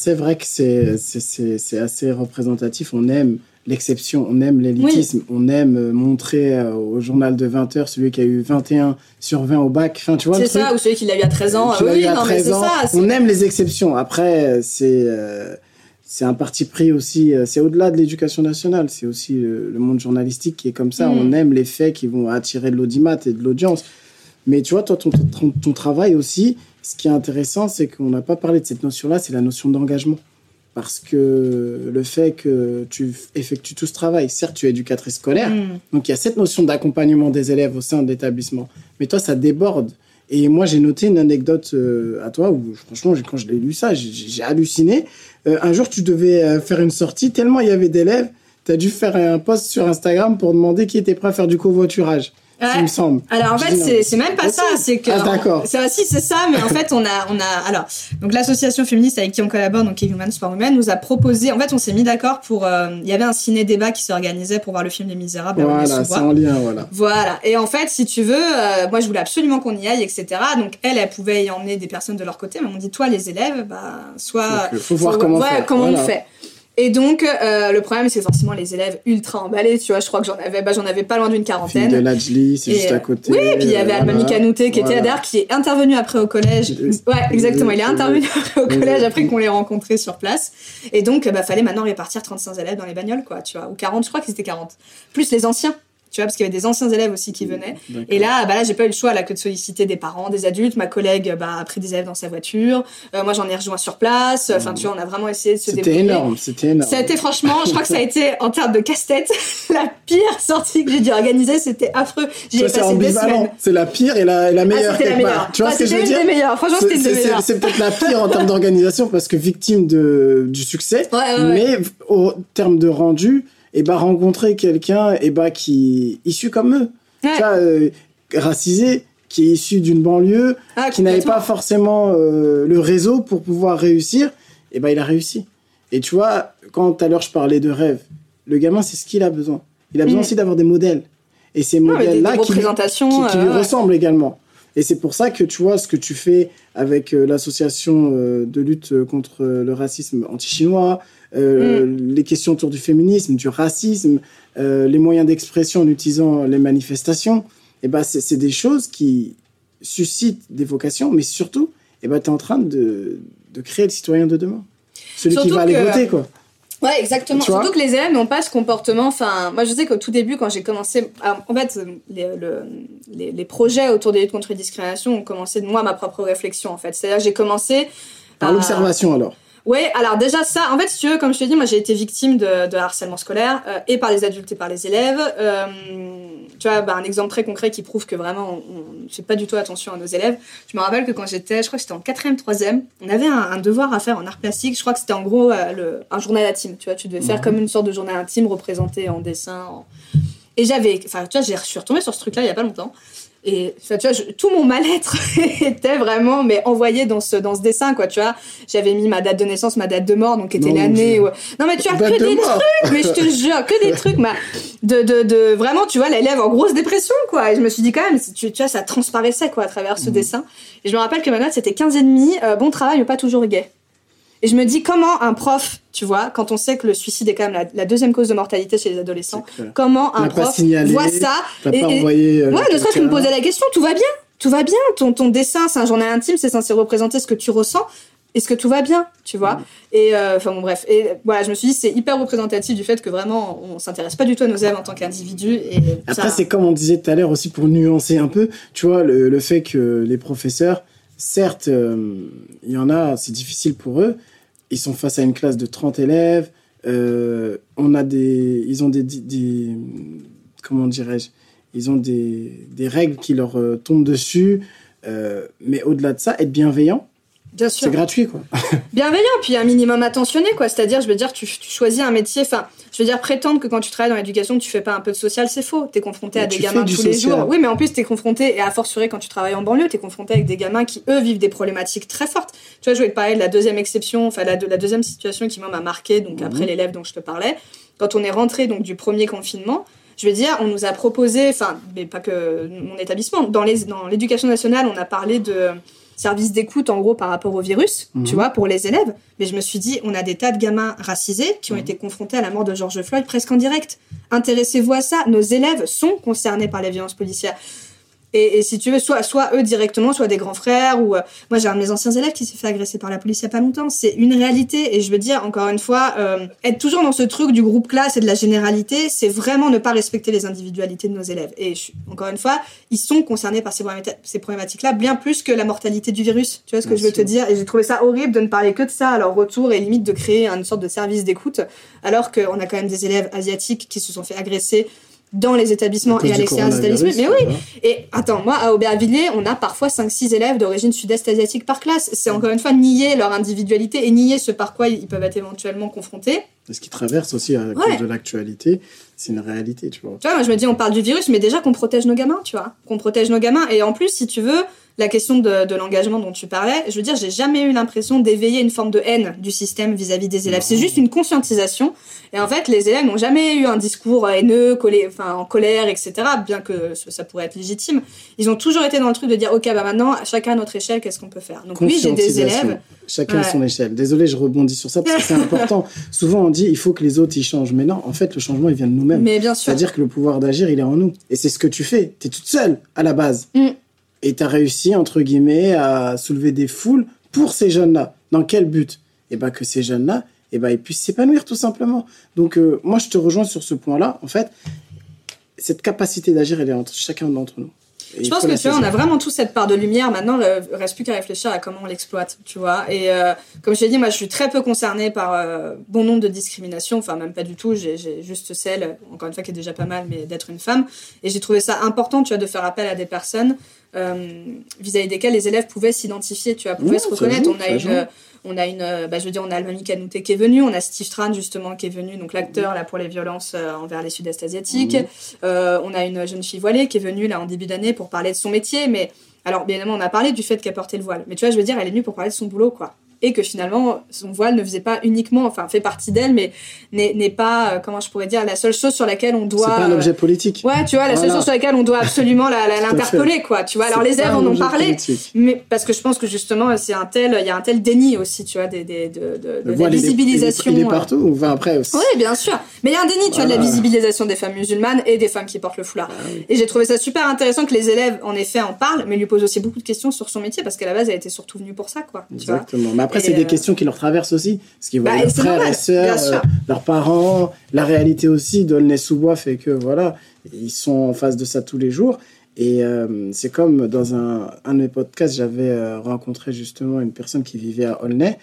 C'est vrai que c'est assez représentatif. On aime l'exception, on aime l'élitisme, on aime euh, montrer euh, au journal de 20 heures celui qui a eu 21 sur 20 au bac. Enfin, tu vois C'est ça, ou celui qui l'a eu à 13 ans. Oui, non, mais 13 c'est ça. c'est- On aime les exceptions. Après, c'est euh, c'est un parti pris aussi. C'est au-delà de l'éducation nationale. C'est aussi le monde journalistique qui est comme ça. Mm. On aime les faits qui vont attirer de l'audimat et de l'audience. Mais tu vois, toi, ton, ton, ton travail aussi, ce qui est intéressant, c'est qu'on n'a pas parlé de cette notion-là, c'est la notion d'engagement. Parce que le fait que tu effectues tout ce travail, certes, tu es éducatrice scolaire, Mm. donc il y a cette notion d'accompagnement des élèves au sein de l'établissement. Mais toi, ça déborde. Et moi, j'ai noté une anecdote euh, à toi où, franchement, quand je l'ai lu ça, j'ai- j'ai halluciné. Euh, un jour, tu devais euh, faire une sortie, tellement il y avait d'élèves, tu as dû faire un post sur Instagram pour demander qui était prêt à faire du covoiturage, Ouais. il me semble. Alors en fait c'est même pas ça, c'est que Ah, d'accord. c'est si c'est ça, mais en fait on a on a alors donc l'association féministe avec qui on collabore donc Humans for Women nous a proposé en fait on s'est mis d'accord pour euh, il y avait un ciné débat qui s'organisait pour voir le film Les Misérables Voilà, c'est en lien, voilà. Voilà. Et en fait, si tu veux, euh, moi, je voulais absolument qu'on y aille, etc. Donc, elle, elle pouvait y emmener des personnes de leur côté, mais on dit, toi, les élèves, bah, soit. Donc, euh, faut voir comment ouais, faire. comment Voilà. on fait. Et donc, euh, le problème, c'est forcément les élèves ultra emballés. Tu vois, je crois que j'en avais, bah, j'en avais pas loin d'une Fille quarantaine. de Lajli, c'est Et, juste à côté. Oui, puis il y avait voilà. Mikanouté qui était Voilà. d'ailleurs qui est intervenu après au collège. Ouais, exactement. Il est intervenu après au collège après qu'on l'ait rencontré sur place. Et donc, bah, fallait maintenant répartir 35 élèves dans les bagnoles, quoi, tu vois. Ou 40, je crois que c'était 40. Plus les anciens. Tu vois, parce qu'il y avait des anciens élèves aussi qui venaient. Et là, bah là, j'ai pas eu le choix là que de solliciter des parents, des adultes. Ma collègue bah, a pris des élèves dans sa voiture. Euh, moi, j'en ai rejoint sur place. Enfin, tu vois, on a vraiment essayé de se débrouiller. C'était énorme, c'était énorme. Ça a été franchement, je crois que ça a été en termes de casse-tête la pire sortie que j'ai dû organiser. C'était affreux. J'ai passé des semaines. C'est la pire et la, la meilleure. Ah, c'était la meilleure. Tu vois ce que je veux dire. Franchement, c'était une des meilleures. C'est peut-être la pire en termes d'organisation parce que victime de du succès, mais au terme de rendu et bah rencontrer quelqu'un et bah qui issu comme eux, tu vois, euh, racisé, qui est issu d'une banlieue, ah, qui n'avait pas forcément euh, le réseau pour pouvoir réussir, et bah il a réussi. Et tu vois, quand tout à l'heure je parlais de rêve, le gamin c'est ce qu'il a besoin. Il a besoin mm. aussi d'avoir des modèles. Et ces modèles-là qui, qui, lui euh, ressemblent également. Et c'est pour ça que tu vois ce que tu fais avec l'association de lutte contre le racisme anti-chinois, euh, mm. les questions autour du féminisme, du racisme, euh, les moyens d'expression en utilisant les manifestations, et eh ben c'est des choses qui suscitent des vocations, mais surtout, et eh ben, tu es en train de, de, créer le citoyen de demain. Celui qui va aller voter, quoi. Ouais, exactement. Surtout que les élèves n'ont pas ce comportement. Enfin, moi, je sais qu'au tout début, quand j'ai commencé, en fait, les, les, les, projets autour des luttes contre les discriminations ont commencé de moi ma propre réflexion, en fait. C'est-à-dire, j'ai commencé par l'observation, alors. Oui, alors déjà ça, en fait, si tu veux, comme je te dis, moi j'ai été victime de, de harcèlement scolaire, euh, et par les adultes et par les élèves. Euh, tu vois, bah, un exemple très concret qui prouve que vraiment, on ne fait pas du tout attention à nos élèves. Je me rappelle que quand j'étais, je crois que c'était en quatrième, troisième, on avait un, devoir à faire en art plastique. Je crois que c'était en gros euh, le, un journal intime. Tu vois, tu devais faire comme une sorte de journal intime représenté en dessin. Et j'avais, enfin, tu vois, je suis retombée sur ce truc-là il y a pas longtemps. Et tu vois, tout mon mal-être était vraiment mais envoyé dans ce dans ce dessin quoi, tu vois. J'avais mis ma date de naissance, ma date de mort, donc était l'année. Où... Non mais tu as que des trucs, mais je te jure que des trucs, ma de, de de vraiment, tu vois, l'élève en grosse dépression quoi. Et je me suis dit quand même, tu, tu vois, ça transparaissait quoi à travers ce mmh. dessin. Et je me rappelle que ma note c'était 15 et demi, euh, bon travail mais pas toujours gay. Et je me dis comment un prof, tu vois, quand on sait que le suicide est quand même la, deuxième cause de mortalité chez les adolescents, comment un prof voit ça et, pas envoyé, euh, ouais, ne serait-ce que me poser la question, tout va bien, tout va bien, ton, ton dessin, c'est un journal intime, c'est censé représenter ce que tu ressens. Est-ce que tout va bien, tu vois Et euh, enfin bon bref, et voilà, je me suis dit c'est hyper représentatif du fait que vraiment on s'intéresse pas du tout à nos élèves en tant qu'individus. Et après c'est comme on disait tout à l'heure aussi pour nuancer un peu, tu vois le, le fait que les professeurs, certes, euh, il y en a, c'est difficile pour eux, ils sont face à une classe de 30 élèves. Euh, on a des, ils ont des, des comment dirais-je, ils ont des, des, règles qui leur euh, tombent dessus. Mais au-delà de ça, être bienveillant, Bien sûr. C'est gratuit, quoi. Bienveillant, puis un minimum attentionné, quoi. C'est-à-dire, je veux dire, tu, tu, choisis un métier. Enfin, je veux dire, prétendre que quand tu travailles dans l'éducation, tu fais pas un peu de social, c'est faux. T'es confronté à des gamins tous les jours. Oui, mais en plus, t'es confronté, et à fortiori quand tu travailles en banlieue, t'es confronté avec des gamins qui, eux, vivent des problématiques très fortes. Tu vois, je voulais te parler de la deuxième exception, enfin, la, de, la deuxième situation qui, m'a marqué, donc mhm. après l'élève dont je te parlais. Quand on est rentré, donc, du premier confinement, je veux dire, on nous a proposé, enfin, mais pas que mon établissement, dans l'éducation dans nationale, on a parlé de service d'écoute en gros par rapport au virus, tu mhm. vois, pour les élèves. Mais je me suis dit, on a des tas de gamins racisés qui ont mhm. été confrontés à la mort de George Floyd presque en direct. Intéressez-vous à ça. Nos élèves sont concernés par les violences policières. Et, si tu veux, soit, soit eux directement, soit des grands frères, ou euh, moi j'ai un de mes anciens élèves qui s'est fait agresser par la police il y a pas longtemps. C'est une réalité. Et je veux dire, encore une fois, euh, être toujours dans ce truc du groupe classe et de la généralité, c'est vraiment ne pas respecter les individualités de nos élèves. Et encore une fois, ils sont concernés par ces, ces problématiques-là bien plus que la mortalité du virus. Tu vois ce que je veux te dire? Et j'ai trouvé ça horrible de ne parler que de ça à leur retour et limite de créer une sorte de service d'écoute, alors qu'on a quand même des élèves asiatiques qui se sont fait agresser dans les établissements et à l'extérieur des établissements. Mais oui. Et attends, moi, à Aubervilliers, on a parfois 5-6 élèves d'origine sud-est asiatique par classe. C'est encore une fois nier leur individualité et nier ce par quoi ils peuvent être éventuellement confrontés. ce qui traverse aussi à cause de l'actualité, c'est une réalité, tu vois. Tu vois, moi je me dis, on parle du virus, mais déjà qu'on protège nos gamins, tu vois. Qu'on protège nos gamins. Et en plus, si tu veux, la question de, l'engagement dont tu parlais, je veux dire, j'ai jamais eu l'impression d'éveiller une forme de haine du système vis-à-vis des élèves. C'est juste une conscientisation. Et en fait, les élèves n'ont jamais eu un discours haineux, collé, enfin, en colère, etc., bien que ça pourrait être légitime. Ils ont toujours été dans le truc de dire, OK, bah maintenant, chacun à notre échelle, qu'est-ce qu'on peut faire? Donc oui, j'ai des élèves... Chacun à son échelle. Désolé, je rebondis sur ça parce que c'est important. Souvent, on dit, il faut que les autres, ils changent. Mais non, en fait, le changement, il vient de nous-mêmes. Mais bien sûr. C'est-à-dire que le pouvoir d'agir, il est en nous. Et c'est ce que tu fais. Tu es toute seule, à la base. Mm. Et tu as réussi, entre guillemets, à soulever des foules pour ces jeunes-là. Dans quel but? Eh bien, que ces jeunes-là, eh ben, ils puissent s'épanouir tout simplement. Donc, euh, moi, je te rejoins sur ce point-là. En fait, cette capacité d'agir, elle est entre chacun d'entre nous. Je pense que tu vois, on a vraiment tous cette part de lumière. Maintenant, il reste plus qu'à réfléchir à comment on l'exploite, tu vois. Et euh, comme je t'ai dit, moi, je suis très peu concernée par euh, bon nombre de discriminations. Enfin, même pas du tout. J'ai juste celle, encore une fois, qui est déjà pas mal, mais d'être une femme. Et j'ai trouvé ça important, tu vois, de faire appel à des personnes vis-à-vis desquelles les élèves pouvaient s'identifier, tu vois, pouvaient se reconnaître. on a une on a une, euh, bah, je veux dire, on a Almami Kanouté qui est venu, on a Steve Tran justement qui est venu, donc l'acteur là pour les violences euh, envers les Sud-Est asiatiques. Euh, on a une jeune fille voilée qui est venue là en début d'année pour parler de son métier, mais alors bien évidemment on a parlé du fait qu'elle portait le voile, mais tu vois, je veux dire, elle est venue pour parler de son boulot quoi et que finalement son voile ne faisait pas uniquement, enfin fait partie d'elle, mais n'est pas, euh, comment je pourrais dire, la seule chose sur laquelle on doit. C'est pas un objet politique. Ouais, tu vois, la seule chose sur laquelle on doit absolument l'interpeller, quoi. Tu vois, alors les élèves en ont parlé, mais parce que je pense que justement c'est un tel, il y a un tel déni aussi, tu vois, des, des de, de, de la visibilisation. Il est, partout, on va après aussi. Oui, bien sûr. Mais il y a un déni, tu vois, de la visibilisation des femmes musulmanes et des femmes qui portent le foulard. Ah et j'ai trouvé ça super intéressant que les élèves, en effet, en parlent, mais lui posent aussi beaucoup de questions sur son métier parce qu'à la base, elle était surtout venue pour ça, quoi. Exactement. Après, c'est des euh, questions qui leur traversent aussi. Parce qu'ils voient bah, leurs frères et sœurs, euh, leurs parents, la réalité aussi d'Aulnay-sous-Bois fait que voilà, ils sont en face de ça tous les jours. Et euh, c'est comme dans un, un de mes podcasts, j'avais euh, rencontré justement une personne qui vivait à Aulnay.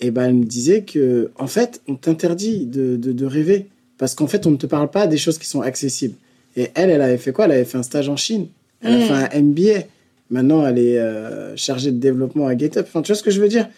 Et ben, elle me disait que, en fait, on t'interdit de, de, de, rêver. Parce qu'en fait, on ne te parle pas des choses qui sont accessibles. Et elle, elle avait fait quoi? Elle avait fait un stage en Chine. Elle a mm. fait un MBA. Maintenant, elle est chargée de développement à GitHub. Enfin, tu vois ce que je veux dire?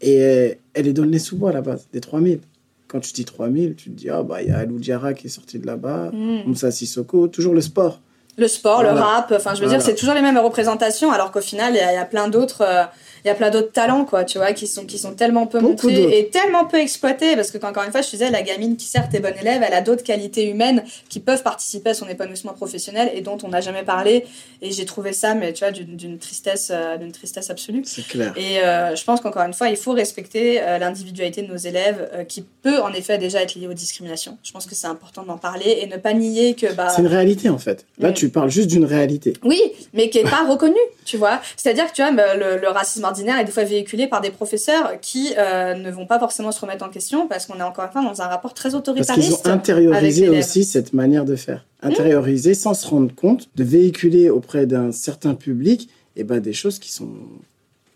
Et elle est dans les sous-bois à la base, des 3000. Quand tu dis 3000, tu te dis, ah bah il y a Alou Diarra qui est sorti de là-bas, mm. Moussa Sissoko, toujours le sport. Le sport, le rap, enfin je veux dire, c'est toujours les mêmes représentations, alors qu'au final, il y, a plein d'autres. Euh, il y a plein d'autres talents, quoi, tu vois, qui sont, qui sont tellement peu montrés et tellement peu exploités. Parce que, encore une fois, je disais, la gamine qui certes est bonne élève, elle a d'autres qualités humaines qui peuvent participer à son épanouissement professionnel et dont on n'a jamais parlé. Et j'ai trouvé ça, mais tu vois, d'une tristesse, euh, d'une tristesse absolue. C'est clair. Et euh, je pense qu'encore une fois, il faut respecter euh, l'individualité de nos élèves, qui peut en effet déjà être liée aux discriminations. Je pense que c'est important d'en parler et ne pas nier que. Bah, c'est une réalité, en fait. Là, tu parles juste d'une réalité. Oui, mais qui n'est pas reconnue, tu vois. C'est-à-dire que, tu vois, le, le racisme ordinaire est des fois véhiculé par des professeurs qui euh, ne vont pas forcément se remettre en question parce qu'on est encore une fois dans un rapport très autoritariste. Parce qu'ils ont intériorisé aussi cette manière de faire. Mmh. Intériorisé sans se rendre compte de véhiculer auprès d'un certain public et eh ben, des choses qui sont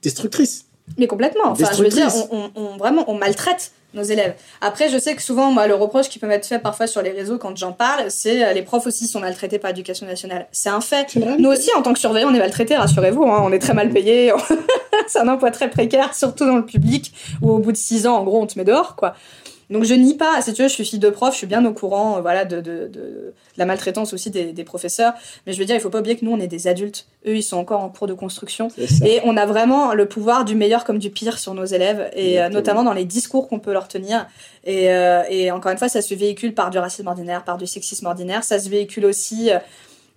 destructrices. Mais complètement. Enfin, je veux dire, on, vraiment, on maltraite nos élèves. Après, je sais que souvent, moi, le reproche qui peut m'être fait parfois sur les réseaux quand j'en parle, c'est euh, les profs aussi sont maltraités par l'éducation nationale. C'est un fait. Nous aussi, en tant que surveillants, on est maltraités, rassurez-vous. Hein, on est très mal payés. c'est un emploi très précaire, surtout dans le public, où au bout de six ans, en gros, on te met dehors, quoi. Donc je nie pas, si tu veux, je suis fille de prof, je suis bien au courant euh, voilà, de, de, de, la maltraitance aussi des, des, professeurs. Mais je veux dire, il faut pas oublier que nous, on est des adultes. Eux, ils sont encore en cours de construction. Et on a vraiment le pouvoir du meilleur comme du pire sur nos élèves, et euh, notamment dans les discours qu'on peut leur tenir. Et, euh, et, encore une fois, ça se véhicule par du racisme ordinaire, par du sexisme ordinaire. Ça se véhicule aussi,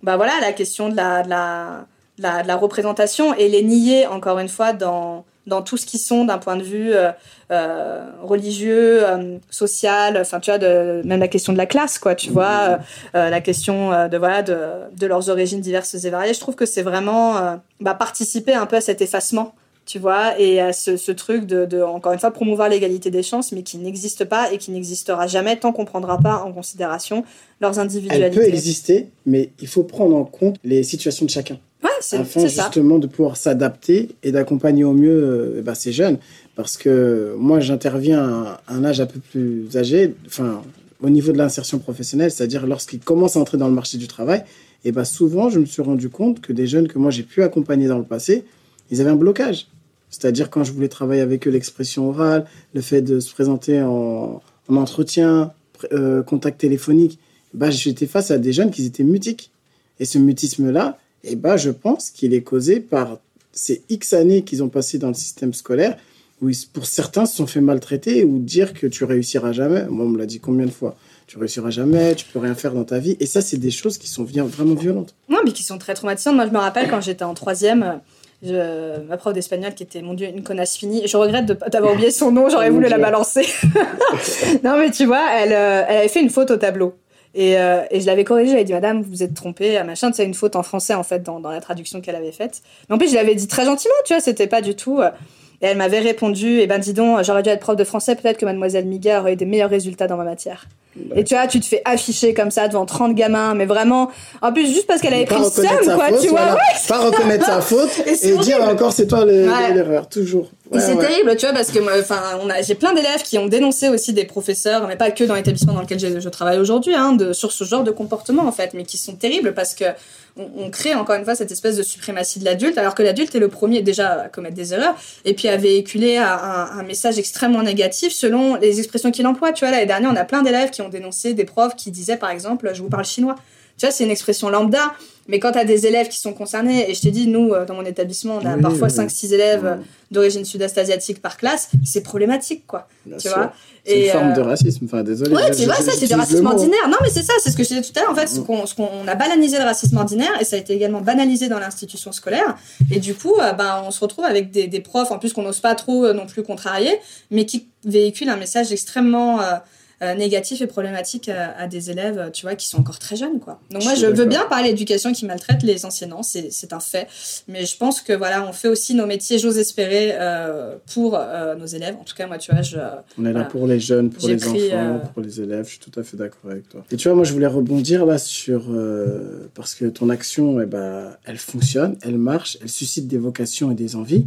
bah voilà, la question de la, de la, de la, de la représentation et les nier, encore une fois, dans dans tout ce qu'ils sont d'un point de vue euh, euh religieux, euh, social, enfin tu vois, de, même la question de la classe, quoi, tu vois, euh, la question de voilà de, de, leurs origines diverses et variées. Je trouve que c'est vraiment bah, participer un peu à cet effacement, tu vois, et à ce, ce truc de, de, encore une fois, promouvoir l'égalité des chances, mais qui n'existe pas et qui n'existera jamais tant qu'on prendra pas en considération leurs individualités. Elle peut exister, mais il faut prendre en compte les situations de chacun. Ouais, c'est afin justement de pouvoir s'adapter et d'accompagner au mieux euh, bah, ces jeunes. Parce que moi, j'interviens à un âge un peu plus âgé, enfin, au niveau de l'insertion professionnelle, c'est-à-dire lorsqu'ils commencent à entrer dans le marché du travail. Et bah, souvent, je me suis rendu compte que des jeunes que moi j'ai pu accompagner dans le passé, ils avaient un blocage. C'est-à-dire quand je voulais travailler avec eux l'expression orale, le fait de se présenter en, en entretien, euh, contact téléphonique, bah, j'étais face à des jeunes qui étaient mutiques. Et ce mutisme-là, eh ben, je pense qu'il est causé par ces X années qu'ils ont passées dans le système scolaire, où pour certains se sont fait maltraiter ou dire que tu réussiras jamais. Moi, on me l'a dit combien de fois? Tu réussiras jamais, tu peux rien faire dans ta vie. Et ça, c'est des choses qui sont vraiment violentes. Non, mais qui sont très traumatisantes. Moi, je me rappelle quand j'étais en troisième, je, ma prof d'espagnol qui était, mon Dieu, une connasse finie. Je regrette d'avoir oublié son nom, j'aurais voulu la balancer. non, mais tu vois, elle, euh, elle avait fait une faute au tableau. Et, euh, et je l'avais corrigé, j'avais dit Madame, vous vous êtes trompée, machin, c'est une faute en français en fait dans, dans la traduction qu'elle avait faite. Mais en plus, je l'avais dit très gentiment, tu vois, c'était pas du tout. Euh, et elle m'avait répondu Eh ben dis donc, j'aurais dû être prof de français, peut-être que Mademoiselle Miga aurait eu des meilleurs résultats dans ma matière. Et tu vois, tu te fais afficher comme ça devant 30 gamins, mais vraiment, en plus, juste parce qu'elle avait pris le seum, quoi, faute, tu vois. voilà. Ouais, Pas reconnaître sa faute Et et, dire encore c'est toi Ouais. l'erreur, toujours. Et c'est terrible, tu vois, parce que enfin, on a, j'ai plein d'élèves qui ont dénoncé aussi des professeurs, mais pas que dans l'établissement dans lequel je, je travaille aujourd'hui, hein, de, sur ce genre de comportement en fait, mais qui sont terribles parce que on, on crée encore une fois cette espèce de suprématie de l'adulte, alors que l'adulte est le premier déjà à commettre des erreurs et puis à véhiculer un, un- un message extrêmement négatif selon les expressions qu'il emploie. Tu vois, l'année dernière, on a plein d'élèves qui ont dénoncé des profs qui disaient par exemple, je vous parle chinois. Tu vois, c'est une expression lambda, mais quand tu as des élèves qui sont concernés, et je t'ai dit, nous, euh, dans mon établissement, on a Oui, parfois oui. 5-6 élèves euh, d'origine sud-est asiatique par classe, c'est problématique, quoi. Bien tu sûr. vois C'est une forme euh, de racisme. Enfin, désolé. Ouais, tu vois, ça, c'est du racisme ordinaire. Non, mais c'est ça, c'est ce que je disais tout à l'heure. En fait, ce Mm. qu'on, ce qu'on on a banalisé le racisme ordinaire et ça a été également banalisé dans l'institution scolaire. Et du coup, euh, ben, on se retrouve avec des, des profs, en plus qu'on n'ose pas trop euh, non plus contrarier, mais qui véhiculent un message extrêmement euh, négatif et problématique à, à des élèves, euh, tu vois, qui sont encore très jeunes, quoi. Donc moi, je veux bien parler d'éducation qui maltraite les enseignants, c'est, un fait. Mais je pense que voilà, on fait aussi nos métiers, j'ose espérer, euh, pour euh, nos élèves. En tout cas, moi, tu vois, je, On est là pour les jeunes, pour les pris, enfants, pour les élèves. Je suis tout à fait d'accord avec toi. Et tu vois, moi, je voulais rebondir là sur parce que ton action, eh ben, elle fonctionne, elle marche, elle suscite des vocations et des envies.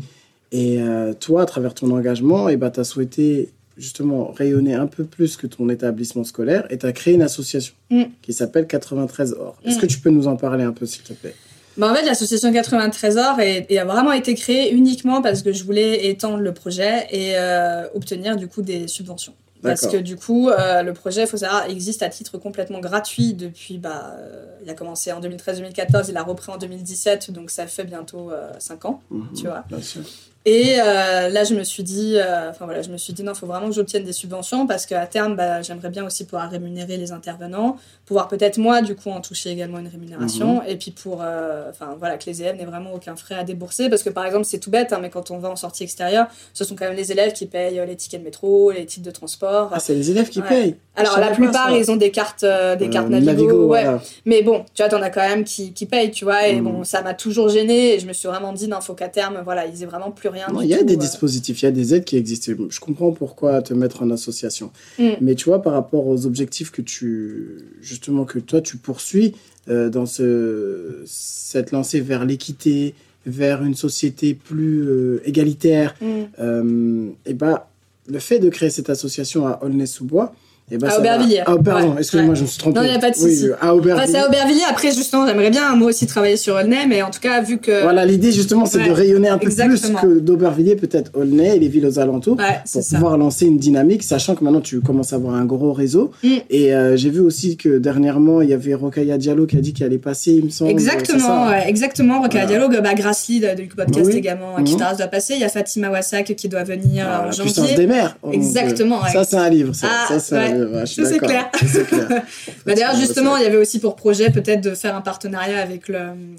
Et toi, à travers ton engagement, eh ben, tu as souhaité justement rayonner un peu plus que ton établissement scolaire et tu as créé une association Mm. qui s'appelle 93 Or. Est-ce Mm. que tu peux nous en parler un peu, s'il te plaît? Bah, en fait, l'association 93 Trésors est, est- a vraiment été créée uniquement parce que je voulais étendre le projet et euh, obtenir du coup des subventions. Parce que du coup, euh, le projet, il faut savoir, existe à titre complètement gratuit depuis, bah, euh, il a commencé en 2013-2014, il a repris en 2017, donc ça fait bientôt 5 ans, Mhm. tu vois. Bien sûr. Et euh, là, je me suis dit, euh, enfin voilà, je me suis dit non, il faut vraiment que j'obtienne des subventions parce qu'à terme, bah, j'aimerais bien aussi pouvoir rémunérer les intervenants, pouvoir peut-être moi, du coup, en toucher également une rémunération, et puis pour, euh, enfin voilà, que les élèves n'aient vraiment aucun frais à débourser parce que par exemple, c'est tout bête, hein, mais quand on va en sortie extérieure, ce sont quand même les élèves qui payent les tickets de métro, les titres de transport. Ah, c'est les élèves qui Ouais. payent. Alors la plupart, ça. ils ont des cartes, euh, des Euh, cartes Navigo, Navigo, ouais. voilà. Mais bon, tu vois, t'en as quand même qui, qui payent, tu vois. Et Mm. bon, ça m'a toujours gêné. Et je me suis vraiment dit, non, faut qu'à terme, voilà, ils aient vraiment plus rien. Il y a tout, des euh. dispositifs, il y a des aides qui existent. Je comprends pourquoi te mettre en association. Mm. Mais tu vois, par rapport aux objectifs que tu, justement, que toi, tu poursuis euh, dans ce, cette lancée vers l'équité, vers une société plus égalitaire, Mm. et bah, le fait de créer cette association à Aulnay-sous-Bois, et bah, À Aubervilliers. Ah, pardon, Ouais, excuse-moi, ouais. je me suis trompé. Non, il y a pas de Oui, souci. euh, à Aubervilliers. Enfin, c'est à Aubervilliers. Après, justement, j'aimerais bien, moi aussi, travailler sur Aulnay. Mais en tout cas, vu que. Voilà, l'idée justement, c'est Ouais, de rayonner un peu exactement. plus que d'Aubervilliers, peut-être Aulnay et les villes aux alentours. Pour ça. pouvoir lancer une dynamique, sachant que maintenant tu commences à avoir un gros réseau. Mm. Et euh, j'ai vu aussi que dernièrement, il y avait Rokaya Diallo qui a dit qu'elle allait passer, il me semble. Exactement, exactement. Voilà. Dialogue, bah, de- du podcast Oui. également, Mhm. qui tarde doit passer. Il y a Fatima Wassak qui doit venir Ah, en la janvier. puissance des mères. Exactement. Ça, c'est un livre. Ça, Ah, c'est ouais. c'est clair. Bah, D'ailleurs, justement, il y avait aussi pour projet peut-être de faire un partenariat avec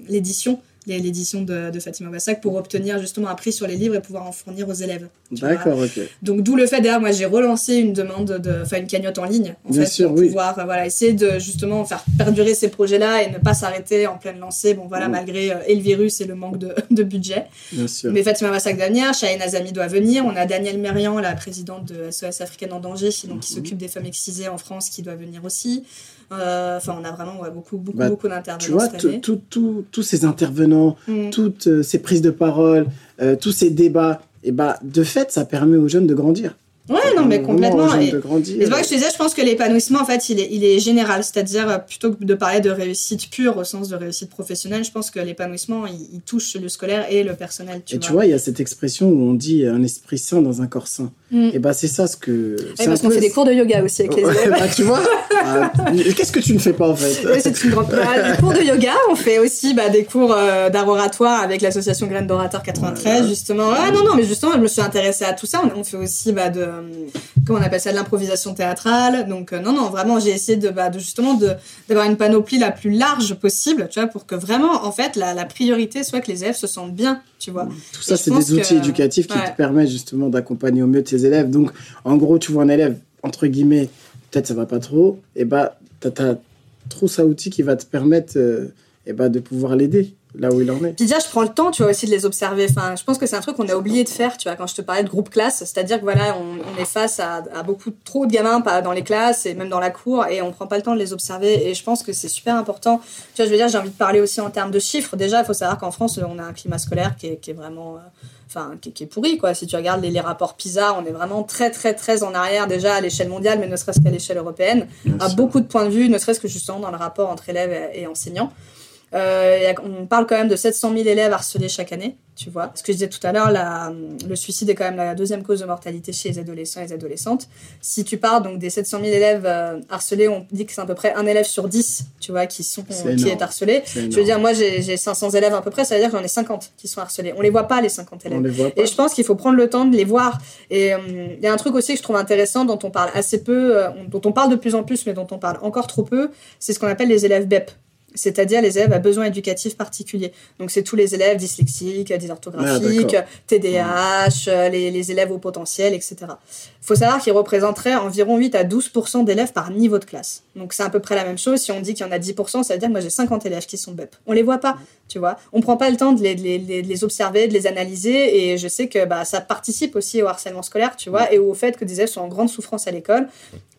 l'édition, l'édition de, de Fatima Wassak, pour obtenir justement un prix sur les livres et pouvoir en fournir aux élèves. D'accord, ok. Donc d'où le fait d'ailleurs moi j'ai relancé une demande de enfin une cagnotte en ligne en Bien fait sûr, pour oui. pouvoir euh, voilà essayer de justement faire perdurer ces projets là et ne pas s'arrêter en pleine lancée bon voilà Mm. malgré euh, et le virus et le manque de, de budget Bien sûr. mais Fatima Wassak va venir Shaheen Azami doit venir on a Danielle Merian la présidente de SOS Africaine en danger donc qui Mhm. s'occupe des femmes excisées en France qui doit venir aussi enfin on a vraiment ouais, beaucoup beaucoup Bah, beaucoup Tu d'intervenants vois, cette tout- année tout- tout- tous ces intervenants, Mm. toutes euh, ces prises de parole, euh, tous ces débats, et bah, de fait, ça permet aux jeunes de grandir. ouais non mais complètement et- grandir. Et c'est vrai que je te disais, je pense que l'épanouissement, en fait, il est, il est général. C'est-à-dire, euh, plutôt que de parler de réussite pure au sens de réussite professionnelle, je pense que l'épanouissement, il, il touche le scolaire et le personnel. Tu et vois. tu vois, il y a cette expression où on dit un esprit sain dans un corps sain. Mm. Et bah, c'est ça ce que. Ouais, c'est parce qu'on peu- fait des cours de yoga aussi avec les élèves. bah, tu vois, ah, qu'est-ce que tu ne fais pas en fait Oui, c'est une grande bah, des cours de yoga. On fait aussi bah, des cours euh, d'art oratoire avec l'association Graines d'Orateur 93, Voilà. justement. Ah non, non, mais justement, je me suis intéressée à tout ça. On, on fait aussi bah, de, euh, comment on appelle ça, de l'improvisation théâtrale. Donc, euh, non, non, vraiment, j'ai essayé de, bah, de justement de, d'avoir une panoplie la plus large possible, tu vois, pour que vraiment, en fait, la, la priorité soit que les élèves se sentent bien, tu vois. Tout ça, c'est des outils que- éducatifs qui ouais. te permettent justement d'accompagner au mieux tes élèves. Donc, en gros, tu vois un élève, entre guillemets, peut-être ça va pas trop, et bah, t'as ta trousse à outils qui va te permettre euh, et bah, de pouvoir l'aider là où il en est. Puis déjà, je prends le temps, tu vois, aussi de les observer. Enfin, je pense que c'est un truc qu'on a oublié de faire, tu vois, quand je te parlais de groupe classe. C'est-à-dire que voilà, on, est face à, beaucoup trop de gamins pas dans les classes et même dans la cour et on prend pas le temps de les observer. Et je pense que c'est super important. Tu vois, je veux dire, j'ai envie de parler aussi en termes de chiffres. Déjà, il faut savoir qu'en France, on a un climat scolaire qui est, vraiment. Euh, enfin, qui, est pourri, quoi. Si tu regardes les, rapports PISA, on est vraiment très, très, très en arrière déjà à l'échelle mondiale, mais ne serait-ce qu'à l'échelle européenne, à beaucoup de points de vue, ne serait-ce que justement dans le rapport entre élèves et enseignants. Euh, on parle quand même de 700 000 élèves harcelés chaque année, tu vois. Ce que je disais tout à l'heure, le suicide est quand même la deuxième cause de mortalité chez les adolescents et les adolescentes. Si tu parles donc des 700 000 élèves euh, harcelés, on dit que c'est à peu près un élève sur 10, tu vois, qui, sont, qui est harcelé. je veux dire, moi j'ai 500 élèves à peu près, ça veut dire que j'en ai 50 qui sont harcelés. On les voit pas, les 50 élèves. Et je pense qu'il faut prendre le temps de les voir. Et euh, il y a un truc aussi que je trouve intéressant, dont on parle assez peu, dont on parle de plus en plus, mais dont on parle encore trop peu, c'est ce qu'on appelle les élèves BEP c'est-à-dire les élèves à besoins éducatifs particuliers. Donc c'est tous les élèves dyslexiques, dysorthographiques, TDAH, les, élèves au potentiel, etc. Il faut savoir qu'ils représenteraient environ 8 à 12% d'élèves par niveau de classe. Donc c'est à peu près la même chose. Si on dit qu'il y en a 10%, ça veut dire que moi j'ai 50 élèves qui sont BEP. On les voit pas, tu vois. On prend pas le temps de les, observer, de les analyser, et je sais que bah, ça participe aussi au harcèlement scolaire, tu vois, et au fait que des élèves sont en grande souffrance à l'école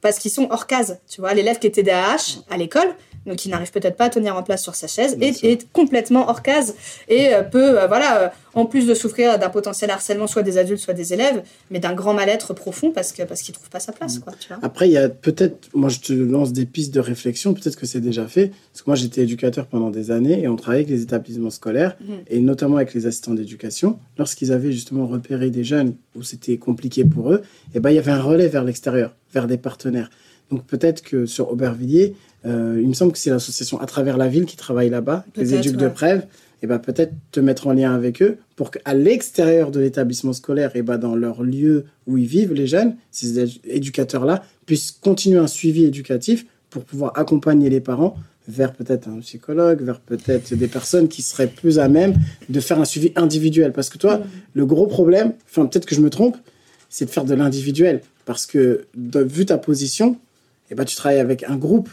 parce qu'ils sont hors case, tu vois. L'élève qui est TDAH à l'école, donc qui n'arrive peut-être pas à tenir en place sur sa chaise, est, est, complètement hors case et euh, peut, euh, voilà, euh, en plus de souffrir d'un potentiel harcèlement, soit des adultes, soit des élèves, mais d'un grand mal-être profond parce que parce qu'il trouve pas sa place, quoi. Tu vois. Après, il y a peut-être, moi je te lance des pistes de réflexion, peut-être que c'est déjà fait, parce que moi j'étais éducateur pendant des années et on travaillait avec les établissements scolaires mhm. et notamment avec les assistants d'éducation. Lorsqu'ils avaient justement repéré des jeunes où c'était compliqué pour eux, et eh ben il y avait un relais vers l'extérieur, vers des partenaires. Donc peut-être que sur Aubervilliers, euh, il me semble que c'est l'association à travers la ville qui travaille là-bas, les éduques de Prève, et ben peut-être te mettre en lien avec eux pour qu'à l'extérieur de l'établissement scolaire, et ben dans leur lieu où ils vivent, les jeunes, ces éducateurs-là, puissent continuer un suivi éducatif pour pouvoir accompagner les parents vers peut-être un psychologue, vers peut-être des personnes qui seraient plus à même de faire un suivi individuel. Parce que toi, le gros problème, enfin peut-être que je me trompe, c'est de faire de l'individuel. Parce que vu ta position, et ben, tu travailles avec un groupe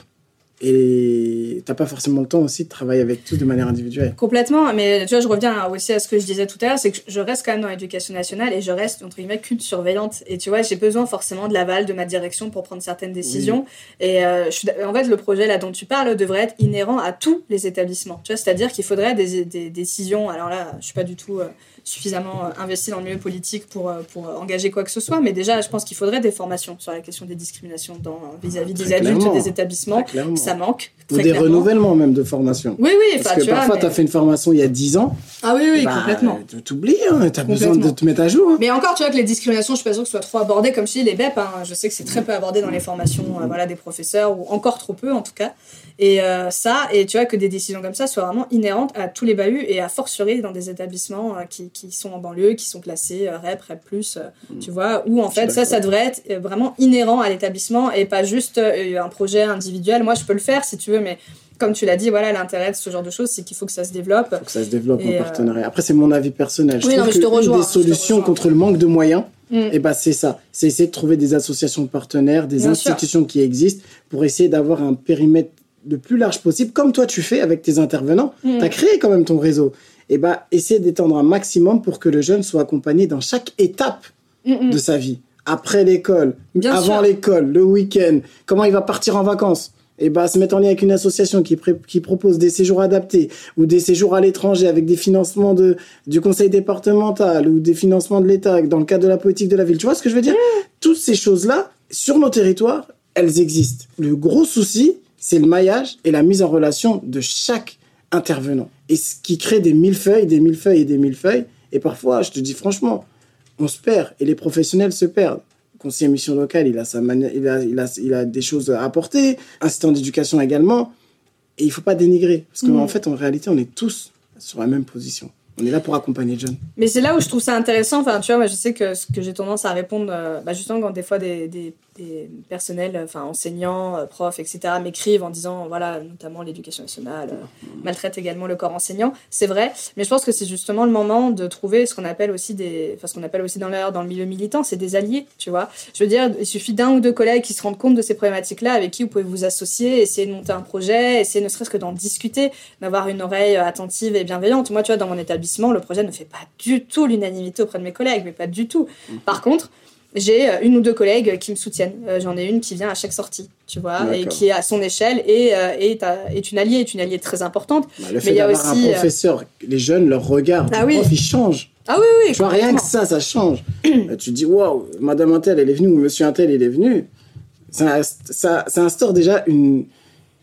et t'as pas forcément le temps aussi de travailler avec tous de manière individuelle. Complètement, mais tu vois, je reviens aussi à ce que je disais tout à l'heure, c'est que je reste quand même dans l'éducation nationale et je reste entre guillemets culte surveillante. Et tu vois, j'ai besoin forcément de l'aval de ma direction pour prendre certaines décisions. Et euh, je en fait, le projet là dont tu parles devrait être inhérent à tous les établissements. Tu vois, c'est-à-dire qu'il faudrait des, des, décisions. Alors là, je suis pas du tout euh, suffisamment euh, investi dans le milieu politique pour, euh, pour engager quoi que ce soit, mais déjà, je pense qu'il faudrait des formations sur la question des discriminations vis-à-vis des adultes des établissements. Ça manque. Ou des renouvellements même de formation. Oui, oui. Parce que parfois, tu as fait une formation il y a 10 ans. Ah oui, oui, bah, complètement. Tu t'oublies, hein, tu as besoin de te mettre à jour. Hein. Mais encore, tu vois que les discriminations, je suis pas sûre que ce soit trop abordé, comme je dis, les BEP, hein, je sais que c'est très peu abordé dans les formations euh, voilà, des professeurs, ou encore trop peu en tout cas. Et ça, et tu vois que des décisions comme ça soient vraiment inhérentes à tous les bahuts et à fortiori dans des établissements qui, qui sont en banlieue, qui sont classés euh, REP, REP+, euh, mm. tu vois, où en fait ça, ça devrait être euh, vraiment inhérent à l'établissement et pas juste un projet individuel. Moi, je peux le faire si tu veux, mais comme tu l'as dit, voilà, l'intérêt de ce genre de choses, c'est qu'il faut que ça se développe. Faut que ça se développe en partenariat. Après, c'est mon avis personnel. Je oui, trouve non, je te rejoins, des solutions contre le manque de moyens, mm. et eh ben, c'est ça. C'est essayer de trouver des associations partenaires, des institutions qui existent pour essayer d'avoir un périmètre le plus large possible, comme toi tu fais avec tes intervenants. Mm. Tu as créé quand même ton réseau et eh ben, essayer d'étendre un maximum pour que le jeune soit accompagné dans chaque étape de sa vie. Après l'école, avant l'école, le week-end, comment il va partir en vacances. Et eh ben, se mettre en lien avec une association qui, qui propose des séjours adaptés ou des séjours à l'étranger avec des financements de, du conseil départemental ou des financements de l'État dans le cadre de la politique de la ville. Tu vois ce que je veux dire? Mm. Toutes ces choses-là, sur nos territoires, elles existent. Le gros souci, c'est le maillage et la mise en relation de chaque intervenant. Et ce qui crée des millefeuilles, des millefeuilles et des millefeuilles. Et parfois, je te dis franchement, on se perd et les professionnels se perdent. Conseiller mission locale, il a, sa il, a, il, a, il a des choses à apporter. Assistant d'éducation également. Et il faut pas dénigrer. Parce qu'en en fait, en réalité, on est tous sur la même position. On est là pour accompagner les jeunes. Mais c'est là où je trouve ça intéressant. Enfin, tu vois, moi, je sais que, que j'ai tendance à répondre, euh, bah, justement, quand des fois des, des des personnels, enfin enseignants, euh, profs, etc., m'écrivent en disant, voilà, notamment l'éducation nationale euh, maltraite également le corps enseignant. C'est vrai, mais je pense que c'est justement le moment de trouver ce qu'on appelle aussi des, enfin ce qu'on appelle aussi dans le, dans le milieu militant, c'est des alliés, tu vois. Je veux dire, il suffit d'un ou deux collègues qui se rendent compte de ces problématiques-là, avec qui vous pouvez vous associer, essayer de monter un projet, essayer ne serait-ce que d'en discuter, d'avoir une oreille attentive et bienveillante. Moi, tu vois, dans mon établissement, le projet ne fait pas du tout l'unanimité auprès de mes collègues, mais pas du tout. Mhm. Par contre, j'ai euh, une ou deux collègues qui me soutiennent. Euh, j'en ai une qui vient à chaque sortie, tu vois, et qui est à son échelle et euh, est, est, une alliée, est une alliée très importante. Bah, le fait mais il y a aussi un professeur, les jeunes leur regard, ah, oui. prof, il change. Ah oui, oui. Tu vois, rien que ça, ça change. tu dis, waouh, Madame Intel, elle est venue, ou Monsieur Intel, il est venu. Ça, ça, ça instaure déjà une,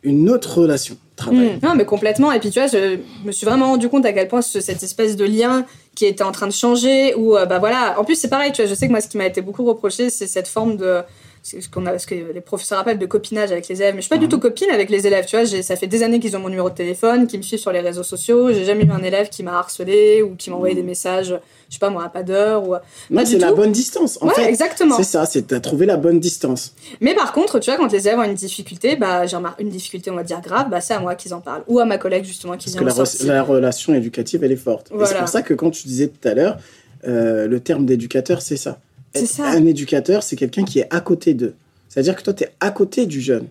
une autre relation. Hmm. non, mais complètement. Et puis, tu vois, je me suis vraiment rendu compte à quel point cette espèce de lien qui était en train de changer, ou bah voilà. En plus, c'est pareil, tu vois, je sais que moi, ce qui m'a été beaucoup reproché, c'est cette forme de ce qu'on a, ce que les professeurs appellent de copinage avec les élèves. Mais je suis pas du mhm. tout copine avec les élèves. Tu vois, ça fait des années qu'ils ont mon numéro de téléphone, qu'ils me suivent sur les réseaux sociaux. J'ai jamais eu un élève qui m'a harcelé ou qui m'a envoyé des mhm. messages, je sais pas moi, à pas d'heure ou. Non, c'est la bonne distance. En ouais, exactement. C'est ça, c'est à trouver la bonne distance. Mais par contre, tu vois, quand les élèves ont une difficulté, bah, j'ai une difficulté, on va dire grave, bah, c'est à moi qu'ils en parlent. Ou à ma collègue, justement, qui vient Parce que la, relation éducative, elle est forte. C'est pour ça que quand tu disais tout à l'heure, euh, le terme d'éducateur, c'est ça. Ça. Un éducateur, c'est quelqu'un qui est à côté d'eux. C'est-à-dire que toi, tu es à côté du jeune.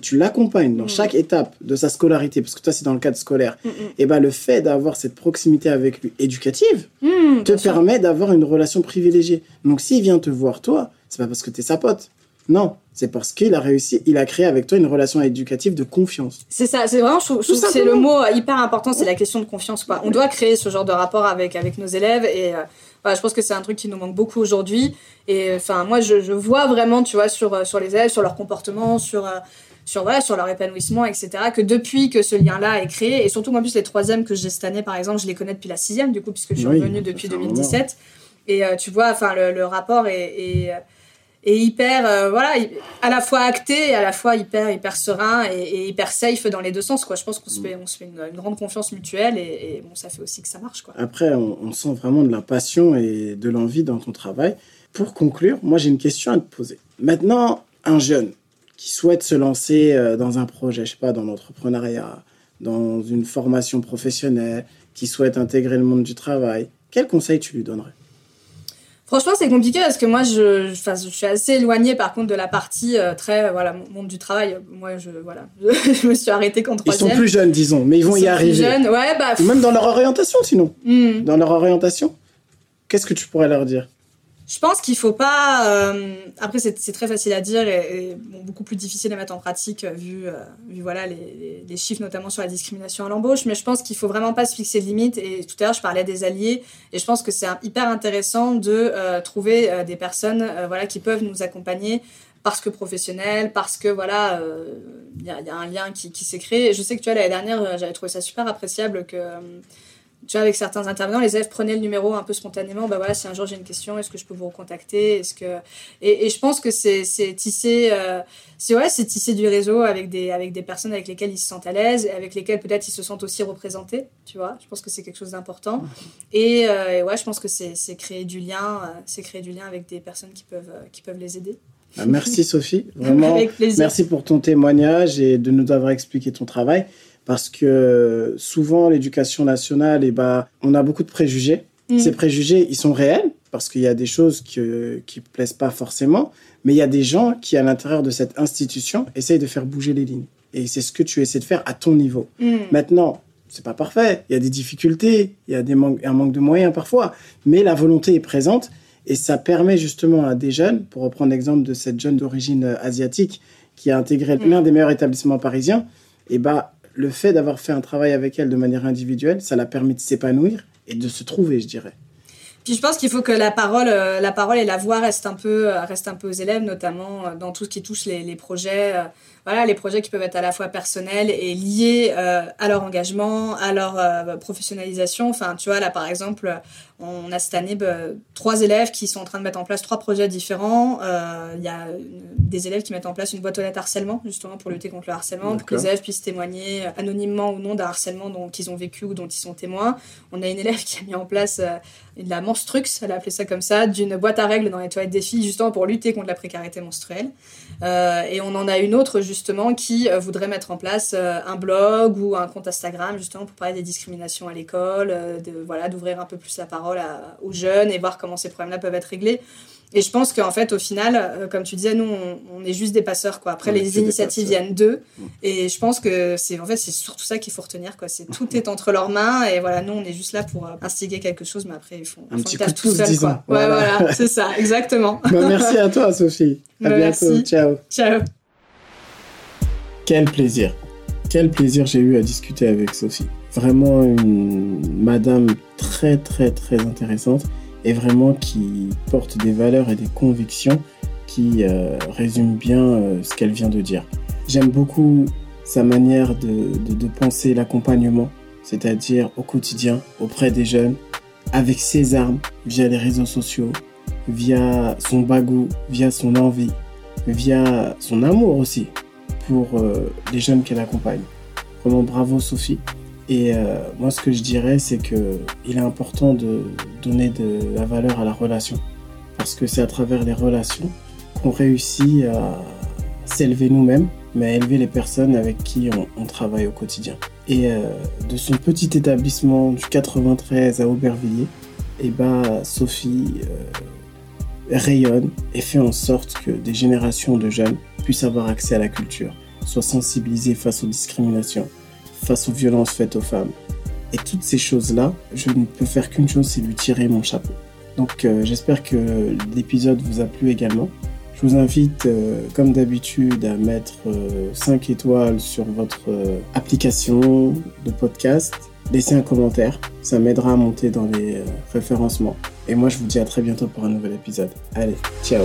tu l'accompagnes dans mm. chaque étape de sa scolarité, parce que toi, c'est dans le cadre scolaire. Mm, mm. Et ben, le fait d'avoir cette proximité avec lui éducative te permet d'avoir une relation privilégiée. Donc, s'il vient te voir, toi, c'est pas parce que tu es sa pote. Non, c'est parce qu'il a réussi, il a créé avec toi une relation éducative de confiance. C'est ça, c'est vraiment, c'est le mot hyper important, c'est la question de confiance. Quoi. On doit créer ce genre de rapport avec, avec nos élèves et euh, je pense que c'est un truc qui nous manque beaucoup aujourd'hui. Et enfin, moi, je, je, vois vraiment, tu vois, sur, sur les élèves, sur leur comportement, sur, euh, sur, voilà, sur leur épanouissement, etc., que depuis que ce lien-là est créé, et surtout, moi, en plus, les troisièmes que j'ai cette année, par exemple, je les connais depuis la sixième, du coup, puisque je suis revenue depuis 2017. Et euh, tu vois, enfin, le, le, rapport est, est et hyper euh, voilà à la fois acté et à la fois hyper hyper serein et, hyper safe dans les deux sens quoi. Je pense qu'on se fait on se fait une, grande confiance mutuelle et, bon ça fait aussi que ça marche quoi. Après on, sent vraiment de la passion et de l'envie dans ton travail. Pour conclure moi j'ai une question à te poser. Maintenant un jeune qui souhaite se lancer euh, dans un projet je sais pas dans l'entrepreneuriat dans une formation professionnelle qui souhaite intégrer le monde du travail quel conseil tu lui donnerais? Franchement, c'est compliqué parce que moi, je, je, je suis assez éloignée par contre de la partie euh, très euh, voilà monde du travail. Moi, je voilà, je, me suis arrêtée quand troisième. Ils sont plus jeunes, disons, mais ils vont y arriver. Plus jeunes, ouais, bah. Même dans leur orientation, sinon. Hmm. Dans leur orientation, qu'est-ce que tu pourrais leur dire? Je pense qu'il faut pas. Euh, après, c'est très facile à dire et, beaucoup plus difficile à mettre en pratique euh, vu, euh, vu voilà les, les, chiffres notamment sur la discrimination à l'embauche. Mais je pense qu'il faut vraiment pas se fixer de limites. Et tout à l'heure, je parlais des alliés et je pense que c'est hyper intéressant de trouver des personnes voilà qui peuvent nous accompagner parce que professionnels, parce que voilà, il y, a, y, a un lien qui, qui s'est créé. Je sais que tu vois l'année dernière, j'avais trouvé ça super appréciable que tu vois, avec certains intervenants, les élèves prenaient le numéro un peu spontanément. Bah voilà, si un jour j'ai une question, est-ce que je peux vous recontacter? Est-ce que et, et, je pense que c'est c'est tisser, euh, c'est ouais, c'est tisser du réseau avec des avec des personnes avec lesquelles ils se sentent à l'aise, avec lesquelles peut-être ils se sentent aussi représentés. Tu vois, je pense que c'est quelque chose d'important. Et, euh, et, ouais, je pense que c'est c'est créer du lien, euh, c'est créer du lien avec des personnes qui peuvent euh, qui peuvent les aider. Ah, merci Sophie, vraiment. avec plaisir. Merci pour ton témoignage et de nous avoir expliqué ton travail parce que souvent l'éducation nationale, et eh ben, on a beaucoup de préjugés. Mm. Ces préjugés, ils sont réels parce qu'il y a des choses qui ne plaisent pas forcément, mais il y a des gens qui, à l'intérieur de cette institution, essayent de faire bouger les lignes. Et c'est ce que tu essaies de faire à ton niveau. Mm. Maintenant, c'est pas parfait. Il y a des difficultés, il y a des un manque de moyens parfois, mais la volonté est présente et ça permet justement à des jeunes, pour reprendre l'exemple de cette jeune d'origine asiatique qui a intégré mm. l'un des meilleurs établissements parisiens, et eh ben, le fait d'avoir fait un travail avec elle de manière individuelle, ça l'a permis de s'épanouir et de se trouver, je dirais. Puis je pense qu'il faut que la parole, euh, la parole et la voix restent un peu, euh, restent un peu aux élèves, notamment euh, dans tout ce qui touche les, les projets, voilà, les projets qui peuvent être à la fois personnels et liés à leur engagement, à leur professionnalisation. Enfin, tu vois, là par exemple, On a cette année bah, trois élèves qui sont en train de mettre en place trois projets différents. Euh, il y a des élèves qui mettent en place une boîte aux lettres harcèlement, justement pour lutter contre le harcèlement, pour que les élèves puissent témoigner anonymement ou non d'un harcèlement dont ils ont vécu ou dont ils sont témoins. On a une élève qui a mis en place euh, la menstrux, elle a appelé ça comme ça, d'une boîte à règles dans les toilettes des filles, justement pour lutter contre la précarité menstruelle. Euh, et on en a une autre, justement, qui euh, voudrait mettre en place un blog ou un compte Instagram, justement, pour parler des discriminations à l'école, de, voilà, d'ouvrir un peu plus la parole aux jeunes et voir comment ces problèmes-là peuvent être réglés. Et je pense qu'en fait, au final, euh, comme tu disais, nous, on, est juste des passeurs. Quoi. Après, les initiatives viennent d'eux. Mm. Et je pense que c'est en fait, c'est surtout ça qu'il faut retenir. Quoi. C'est, tout est entre leurs mains. Et voilà, nous, on est juste là pour euh, instiguer quelque chose. Mais après, ils font, un petit coup de tout seul. Quoi. Ouais, voilà, c'est ça, exactement. Bah, merci à toi, Sophie. À bah, bientôt. Ciao. Ciao. Quel plaisir. Quel plaisir j'ai eu à discuter avec Sophie. Vraiment une madame très, très, très intéressante et vraiment qui porte des valeurs et des convictions qui euh, résument bien euh, ce qu'elle vient de dire. J'aime beaucoup sa manière de, penser l'accompagnement, c'est-à-dire au quotidien, auprès des jeunes, avec ses armes, via les réseaux sociaux, via son bagou, via son envie, via son amour aussi pour euh, les jeunes qu'elle accompagne. Vraiment bravo Sophie. Et euh, moi, ce que je dirais, c'est que il est important de donner de la valeur à la relation, parce que c'est à travers les relations qu'on réussit à s'élever nous-mêmes, mais à élever les personnes avec qui on, travaille au quotidien. Et euh, de son petit établissement du 93 à Aubervilliers, et eh ben, Sophie euh, rayonne et fait en sorte que des générations de jeunes puissent avoir accès à la culture, soient sensibilisés face aux discriminations, face aux violences faites aux femmes. Et toutes ces choses-là, je ne peux faire qu'une chose, c'est lui tirer mon chapeau. Donc euh, j'espère que l'épisode vous a plu également. Je vous invite, euh, comme d'habitude, à mettre 5 euh, étoiles sur votre application de podcast. Laissez un commentaire, ça m'aidera à monter dans les référencements. Et moi, je vous dis à très bientôt pour un nouvel épisode. Allez, ciao